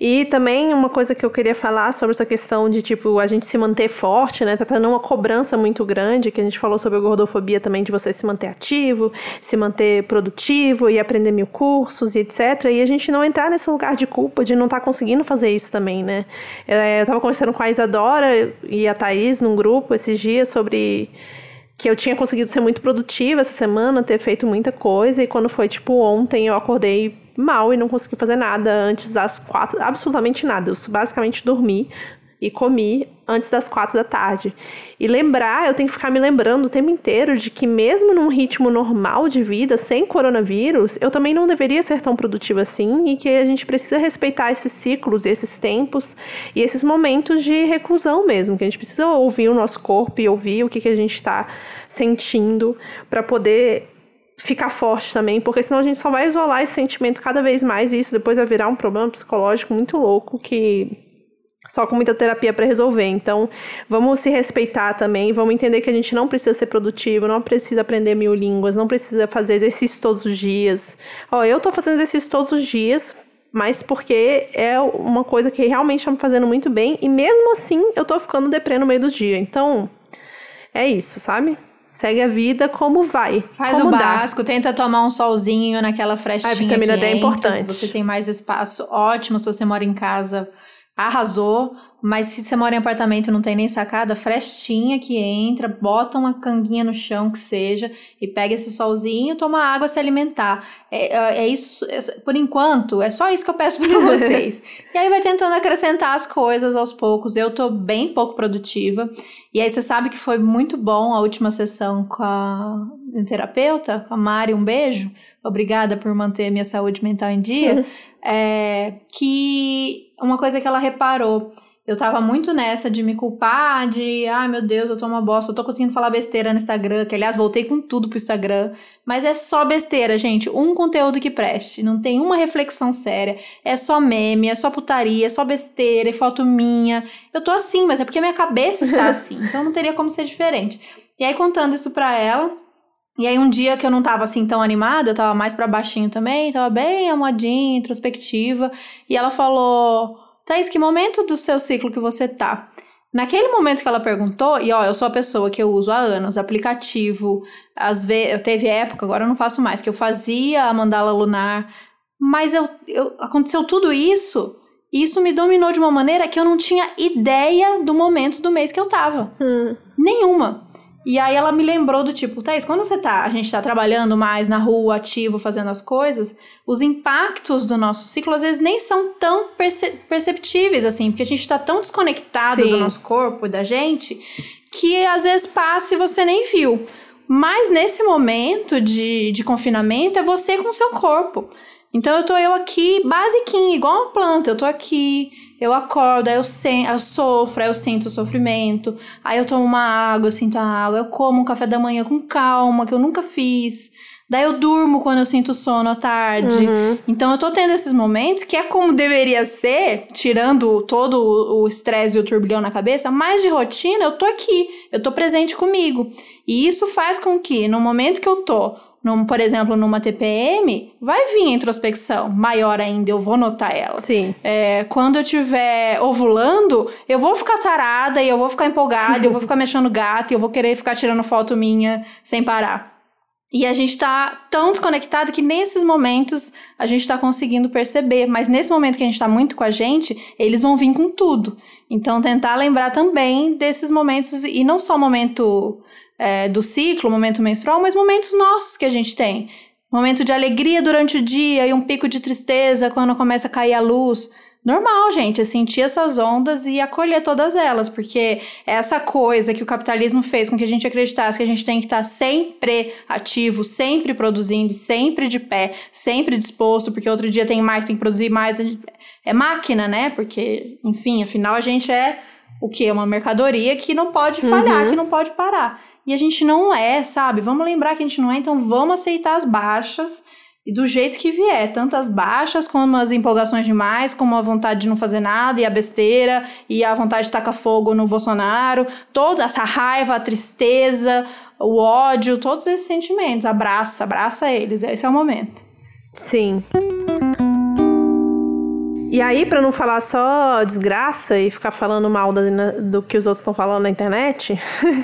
E também uma coisa que eu queria falar sobre essa questão de, tipo, a gente se manter forte, né? Tá tendo uma cobrança muito grande, que a gente falou sobre a gordofobia também, de você se manter ativo, se manter produtivo e aprender mil cursos e etc. E a gente não entrar nesse lugar de culpa de não estar tá conseguindo fazer isso também, né? É, eu tava conversando com a Isadora e a Thaís num grupo esses dias sobre que eu tinha conseguido ser muito produtiva essa semana, ter feito muita coisa, e quando foi tipo ontem eu acordei mal e não consegui fazer nada antes das quatro, absolutamente nada. Eu basicamente dormi e comi antes das quatro da tarde. E lembrar, eu tenho que ficar me lembrando o tempo inteiro de que mesmo num ritmo normal de vida, sem coronavírus, eu também não deveria ser tão produtiva assim e que a gente precisa respeitar esses ciclos, esses tempos e esses momentos de reclusão mesmo, que a gente precisa ouvir o nosso corpo e ouvir o que, que a gente está sentindo para poder ficar forte também, porque senão a gente só vai isolar esse sentimento cada vez mais e isso depois vai virar um problema psicológico muito louco que só com muita terapia para resolver. Então, vamos se respeitar também, vamos entender que a gente não precisa ser produtivo, não precisa aprender mil línguas, não precisa fazer exercício todos os dias. Ó, eu tô fazendo exercício todos os dias, mas porque é uma coisa que realmente está me fazendo muito bem e mesmo assim eu tô ficando deprê no meio do dia. Então, é isso, sabe? Segue a vida como vai. Faz como o básico, dá. tenta tomar um solzinho naquela frestinha. A vitamina D é importante. Se você tem mais espaço, ótimo. Se você mora em casa, arrasou. Mas se você mora em apartamento e não tem nem sacada, frestinha que entra, bota uma canguinha no chão que seja e pega esse solzinho, toma água se alimentar. É, é, é isso, é, por enquanto, é só isso que eu peço para vocês. e aí vai tentando acrescentar as coisas aos poucos. Eu tô bem pouco produtiva. E aí você sabe que foi muito bom a última sessão com a terapeuta, com a Mari, um beijo. Obrigada por manter minha saúde mental em dia. é, que uma coisa que ela reparou eu tava muito nessa de me culpar, de, ai meu Deus, eu tô uma bosta, eu tô conseguindo falar besteira no Instagram, que aliás voltei com tudo pro Instagram, mas é só besteira, gente, um conteúdo que preste, não tem uma reflexão séria, é só meme, é só putaria, é só besteira, é foto minha. Eu tô assim, mas é porque minha cabeça está assim, então não teria como ser diferente. E aí contando isso pra ela, e aí um dia que eu não tava assim tão animada, eu tava mais para baixinho também, tava bem amadinha, introspectiva, e ela falou: Thaís, que momento do seu ciclo que você tá? Naquele momento que ela perguntou, e ó, eu sou a pessoa que eu uso há anos, aplicativo, às vezes, eu teve época, agora eu não faço mais, que eu fazia a mandala lunar, mas eu, eu, aconteceu tudo isso, e isso me dominou de uma maneira que eu não tinha ideia do momento do mês que eu tava. Hum. Nenhuma. E aí ela me lembrou do tipo, Thaís, quando você tá, a gente tá trabalhando mais na rua, ativo, fazendo as coisas, os impactos do nosso ciclo às vezes nem são tão perce perceptíveis assim, porque a gente tá tão desconectado Sim. do nosso corpo e da gente, que às vezes passa e você nem viu. Mas nesse momento de, de confinamento é você com o seu corpo. Então eu tô eu aqui, basiquinho, igual uma planta, eu tô aqui, eu acordo, aí eu, sen eu sofro, aí eu sinto o sofrimento, aí eu tomo uma água, eu sinto a água, eu como um café da manhã com calma, que eu nunca fiz. Daí eu durmo quando eu sinto sono à tarde. Uhum. Então eu tô tendo esses momentos que é como deveria ser, tirando todo o estresse e o turbilhão na cabeça, mas de rotina eu tô aqui, eu tô presente comigo. E isso faz com que no momento que eu tô num, por exemplo, numa TPM, vai vir a introspecção maior ainda, eu vou notar ela. Sim. É, quando eu estiver ovulando, eu vou ficar tarada e eu vou ficar empolgada, eu vou ficar mexendo gato e eu vou querer ficar tirando foto minha sem parar. E a gente tá tão desconectado que nesses momentos a gente tá conseguindo perceber. Mas nesse momento que a gente tá muito com a gente, eles vão vir com tudo. Então, tentar lembrar também desses momentos, e não só momento é, do ciclo, momento menstrual, mas momentos nossos que a gente tem. Momento de alegria durante o dia e um pico de tristeza quando começa a cair a luz. Normal, gente, é sentir essas ondas e acolher todas elas, porque essa coisa que o capitalismo fez com que a gente acreditasse que a gente tem que estar sempre ativo, sempre produzindo, sempre de pé, sempre disposto, porque outro dia tem mais, tem que produzir mais. É máquina, né? Porque, enfim, afinal a gente é o que? Uma mercadoria que não pode falhar, uhum. que não pode parar. E a gente não é, sabe? Vamos lembrar que a gente não é, então vamos aceitar as baixas e do jeito que vier, tanto as baixas como as empolgações demais, como a vontade de não fazer nada e a besteira e a vontade de tacar fogo no Bolsonaro, toda essa raiva, a tristeza, o ódio, todos esses sentimentos, abraça, abraça eles, esse é o momento. Sim. E aí, para não falar só desgraça e ficar falando mal do, que os outros estão falando na internet,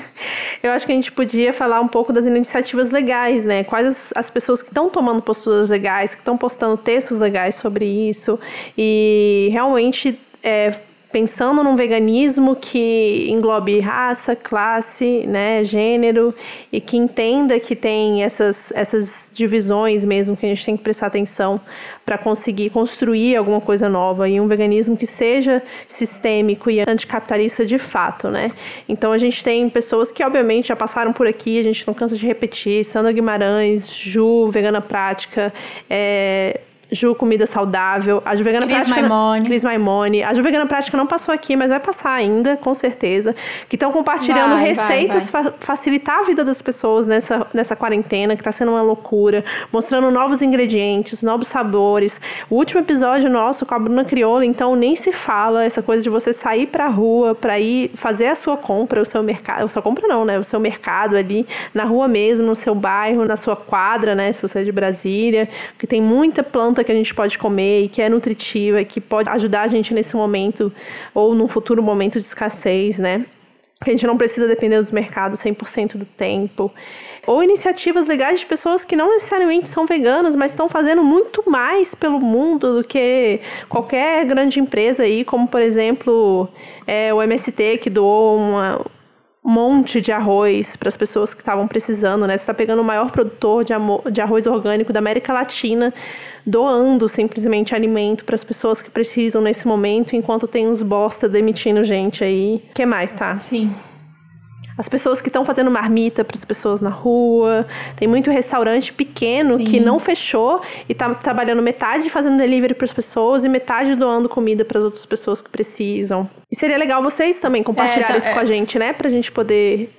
eu acho que a gente podia falar um pouco das iniciativas legais, né? Quais as, as pessoas que estão tomando posturas legais, que estão postando textos legais sobre isso e realmente é, pensando num veganismo que englobe raça, classe, né, gênero e que entenda que tem essas, essas divisões mesmo que a gente tem que prestar atenção para conseguir construir alguma coisa nova e um veganismo que seja sistêmico e anticapitalista de fato, né? Então a gente tem pessoas que obviamente já passaram por aqui, a gente não cansa de repetir, Sandra Guimarães, Ju, Vegana Prática, é, Ju Comida Saudável, a Ju Vegana Cris Prática. Maimone. Cris Maimone. A Ju Vegana Prática não passou aqui, mas vai passar ainda, com certeza. Que estão compartilhando vai, receitas para facilitar a vida das pessoas nessa, nessa quarentena, que está sendo uma loucura. Mostrando novos ingredientes, novos sabores. O último episódio nosso com a Bruna Crioula, então nem se fala essa coisa de você sair pra rua para ir fazer a sua compra, o seu mercado. A sua compra não, né? O seu mercado ali, na rua mesmo, no seu bairro, na sua quadra, né? Se você é de Brasília. Que tem muita planta planta que a gente pode comer e que é nutritiva e que pode ajudar a gente nesse momento ou num futuro momento de escassez, né? Que a gente não precisa depender dos mercados 100% do tempo. Ou iniciativas legais de pessoas que não necessariamente são veganas, mas estão fazendo muito mais pelo mundo do que qualquer grande empresa aí, como por exemplo é, o MST, que doou uma, monte de arroz para as pessoas que estavam precisando, né? Você está pegando o maior produtor de, de arroz orgânico da América Latina, doando simplesmente alimento para as pessoas que precisam nesse momento, enquanto tem uns bosta demitindo gente aí. O que mais, tá? Sim as pessoas que estão fazendo marmita para as pessoas na rua. Tem muito restaurante pequeno Sim. que não fechou e está trabalhando metade fazendo delivery para as pessoas e metade doando comida para as outras pessoas que precisam. E seria legal vocês também compartilharem é, tá, isso é. com a gente, né? Para a gente poder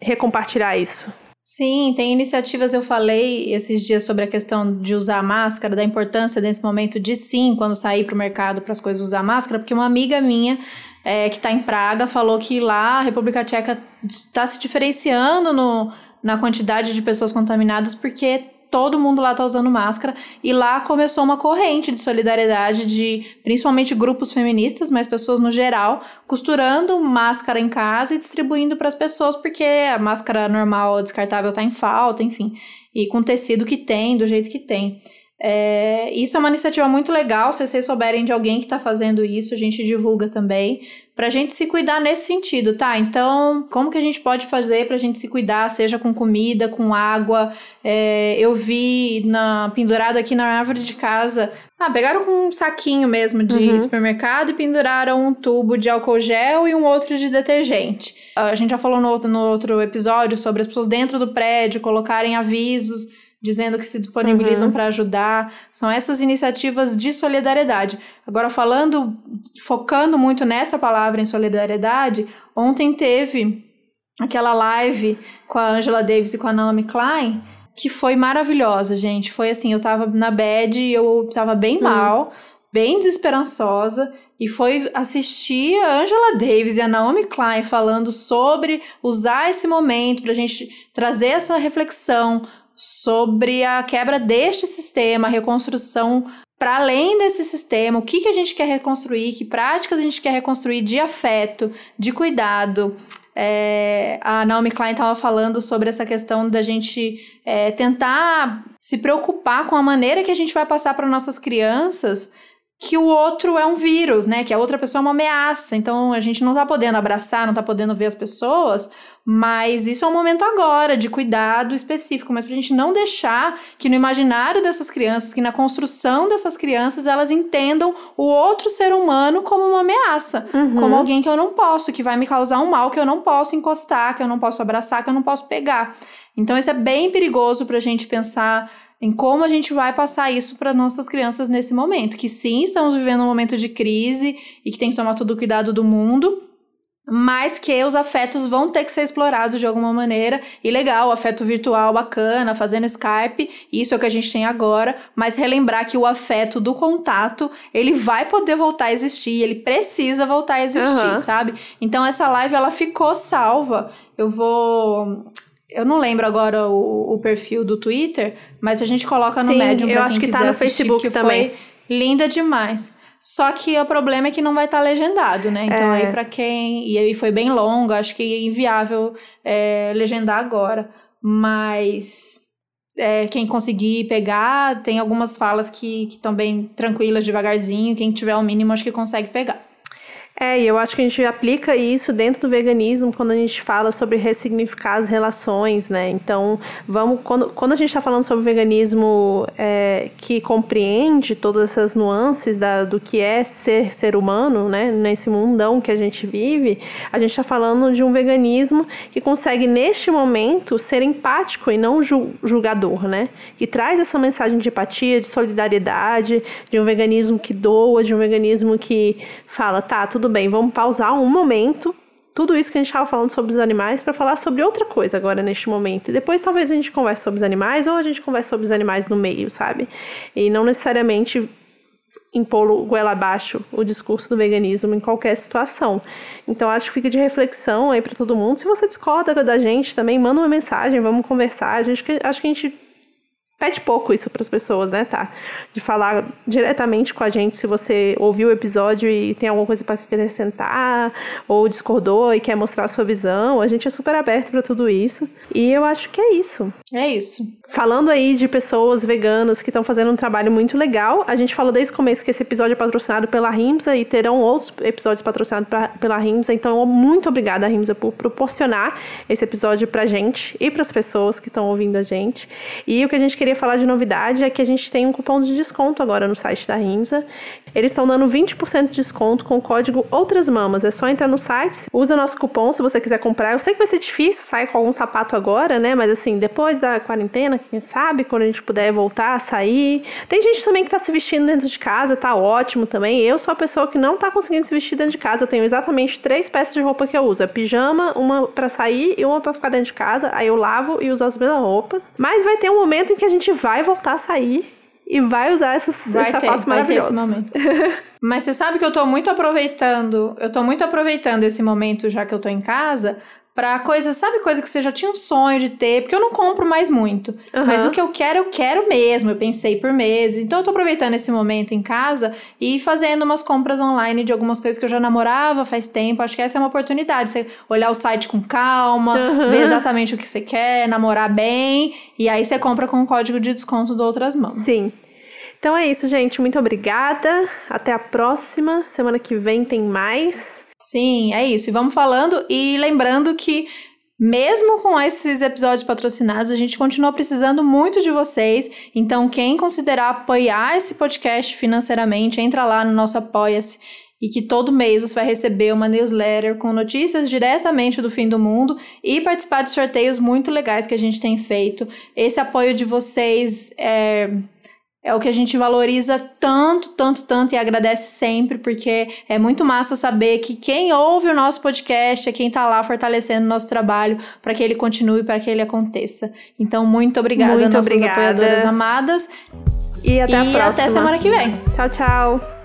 recompartilhar isso. Sim, tem iniciativas, eu falei esses dias sobre a questão de usar máscara, da importância desse momento de sim, quando sair para o mercado para as coisas usar máscara, porque uma amiga minha é, que está em Praga falou que lá a República Tcheca está se diferenciando no, na quantidade de pessoas contaminadas porque todo mundo lá tá usando máscara e lá começou uma corrente de solidariedade de principalmente grupos feministas, mas pessoas no geral, costurando máscara em casa e distribuindo para as pessoas porque a máscara normal descartável tá em falta, enfim, e com tecido que tem, do jeito que tem. É, isso é uma iniciativa muito legal. Se vocês souberem de alguém que está fazendo isso, a gente divulga também. Pra gente se cuidar nesse sentido, tá? Então, como que a gente pode fazer pra gente se cuidar, seja com comida, com água? É, eu vi na, pendurado aqui na árvore de casa. Ah, pegaram um saquinho mesmo de uhum. supermercado e penduraram um tubo de álcool gel e um outro de detergente. A gente já falou no outro, no outro episódio sobre as pessoas dentro do prédio colocarem avisos dizendo que se disponibilizam uhum. para ajudar. São essas iniciativas de solidariedade. Agora, falando, focando muito nessa palavra em solidariedade, ontem teve aquela live com a Angela Davis e com a Naomi Klein, que foi maravilhosa, gente. Foi assim, eu tava na bed, eu tava bem hum. mal, bem desesperançosa, e foi assistir a Angela Davis e a Naomi Klein falando sobre usar esse momento pra gente trazer essa reflexão sobre a quebra deste sistema, a reconstrução para além desse sistema, o que, que a gente quer reconstruir, que práticas a gente quer reconstruir de afeto, de cuidado. É, a Naomi Klein estava falando sobre essa questão da gente é, tentar se preocupar com a maneira que a gente vai passar para nossas crianças que o outro é um vírus, né? Que a outra pessoa é uma ameaça. Então a gente não tá podendo abraçar, não tá podendo ver as pessoas, mas isso é um momento agora de cuidado específico, mas pra gente não deixar que no imaginário dessas crianças, que na construção dessas crianças, elas entendam o outro ser humano como uma ameaça, uhum. como alguém que eu não posso, que vai me causar um mal que eu não posso encostar, que eu não posso abraçar, que eu não posso pegar. Então isso é bem perigoso pra gente pensar em como a gente vai passar isso para nossas crianças nesse momento. Que sim, estamos vivendo um momento de crise e que tem que tomar todo o cuidado do mundo, mas que os afetos vão ter que ser explorados de alguma maneira. E legal, afeto virtual bacana, fazendo Skype, isso é o que a gente tem agora, mas relembrar que o afeto do contato, ele vai poder voltar a existir, ele precisa voltar a existir, uhum. sabe? Então essa live ela ficou salva. Eu vou eu não lembro agora o, o, perfil do Twitter, mas a gente coloca no Sim, Medium pra eu acho que tá no Facebook também. Linda demais. Só que o problema é que não vai estar tá legendado, né? Então é. aí para quem e aí foi bem longo, acho que é inviável é, legendar agora. Mas é, quem conseguir pegar, tem algumas falas que estão bem tranquilas, devagarzinho. Quem tiver o mínimo, acho que consegue pegar. É, e eu acho que a gente aplica isso dentro do veganismo quando a gente fala sobre ressignificar as relações, né? Então, vamos quando, quando a gente está falando sobre veganismo é, que compreende todas essas nuances da, do que é ser ser humano, né? Nesse mundão que a gente vive, a gente está falando de um veganismo que consegue, neste momento, ser empático e não julgador, né? Que traz essa mensagem de empatia, de solidariedade, de um veganismo que doa, de um veganismo que fala, tá, tudo tudo bem, vamos pausar um momento tudo isso que a gente estava falando sobre os animais para falar sobre outra coisa agora neste momento. E depois talvez a gente converse sobre os animais ou a gente converse sobre os animais no meio, sabe? E não necessariamente impor goela abaixo o discurso do veganismo em qualquer situação. Então acho que fica de reflexão aí para todo mundo. Se você discorda da gente também, manda uma mensagem, vamos conversar. A gente, acho que a gente pede pouco isso para as pessoas, né, tá? De falar diretamente com a gente se você ouviu o episódio e tem alguma coisa para acrescentar ou discordou e quer mostrar a sua visão. A gente é super aberto para tudo isso. E eu acho que é isso. É isso. Falando aí de pessoas veganas que estão fazendo um trabalho muito legal, a gente falou desde o começo que esse episódio é patrocinado pela Rimsa e terão outros episódios patrocinados pra, pela Rimsa. Então, muito obrigada, Rimsa, por proporcionar esse episódio pra gente e para as pessoas que estão ouvindo a gente. E o que a gente queria queria falar de novidade é que a gente tem um cupom de desconto agora no site da Rimsa. Eles estão dando 20% de desconto com o código Outras Mamas. É só entrar no site, usa nosso cupom se você quiser comprar. Eu sei que vai ser difícil sair com algum sapato agora, né? Mas assim, depois da quarentena, quem sabe, quando a gente puder voltar a sair. Tem gente também que tá se vestindo dentro de casa, tá ótimo também. Eu sou a pessoa que não tá conseguindo se vestir dentro de casa. Eu tenho exatamente três peças de roupa que eu uso: é pijama, uma para sair e uma para ficar dentro de casa. Aí eu lavo e uso as mesmas roupas. Mas vai ter um momento em que a gente gente vai voltar a sair e vai usar esses, vai esses ter, sapatos maravilhosos. Mas você sabe que eu tô muito aproveitando, eu tô muito aproveitando esse momento já que eu tô em casa para coisas, sabe coisa que você já tinha um sonho de ter, porque eu não compro mais muito. Uhum. Mas o que eu quero, eu quero mesmo. Eu pensei por meses. Então eu tô aproveitando esse momento em casa e fazendo umas compras online de algumas coisas que eu já namorava faz tempo. Acho que essa é uma oportunidade. Você olhar o site com calma, uhum. ver exatamente o que você quer, namorar bem. E aí você compra com o código de desconto do Outras Mãos. Sim. Então é isso, gente. Muito obrigada. Até a próxima. Semana que vem tem mais. Sim, é isso. E vamos falando e lembrando que mesmo com esses episódios patrocinados, a gente continua precisando muito de vocês. Então, quem considerar apoiar esse podcast financeiramente, entra lá no nosso Apoia-se e que todo mês você vai receber uma newsletter com notícias diretamente do fim do mundo e participar de sorteios muito legais que a gente tem feito. Esse apoio de vocês é é o que a gente valoriza tanto, tanto, tanto e agradece sempre, porque é muito massa saber que quem ouve o nosso podcast é quem tá lá fortalecendo o nosso trabalho para que ele continue, para que ele aconteça. Então, muito obrigada, muito nossas obrigada. apoiadoras amadas. E até e a próxima. até semana que vem. Tchau, tchau.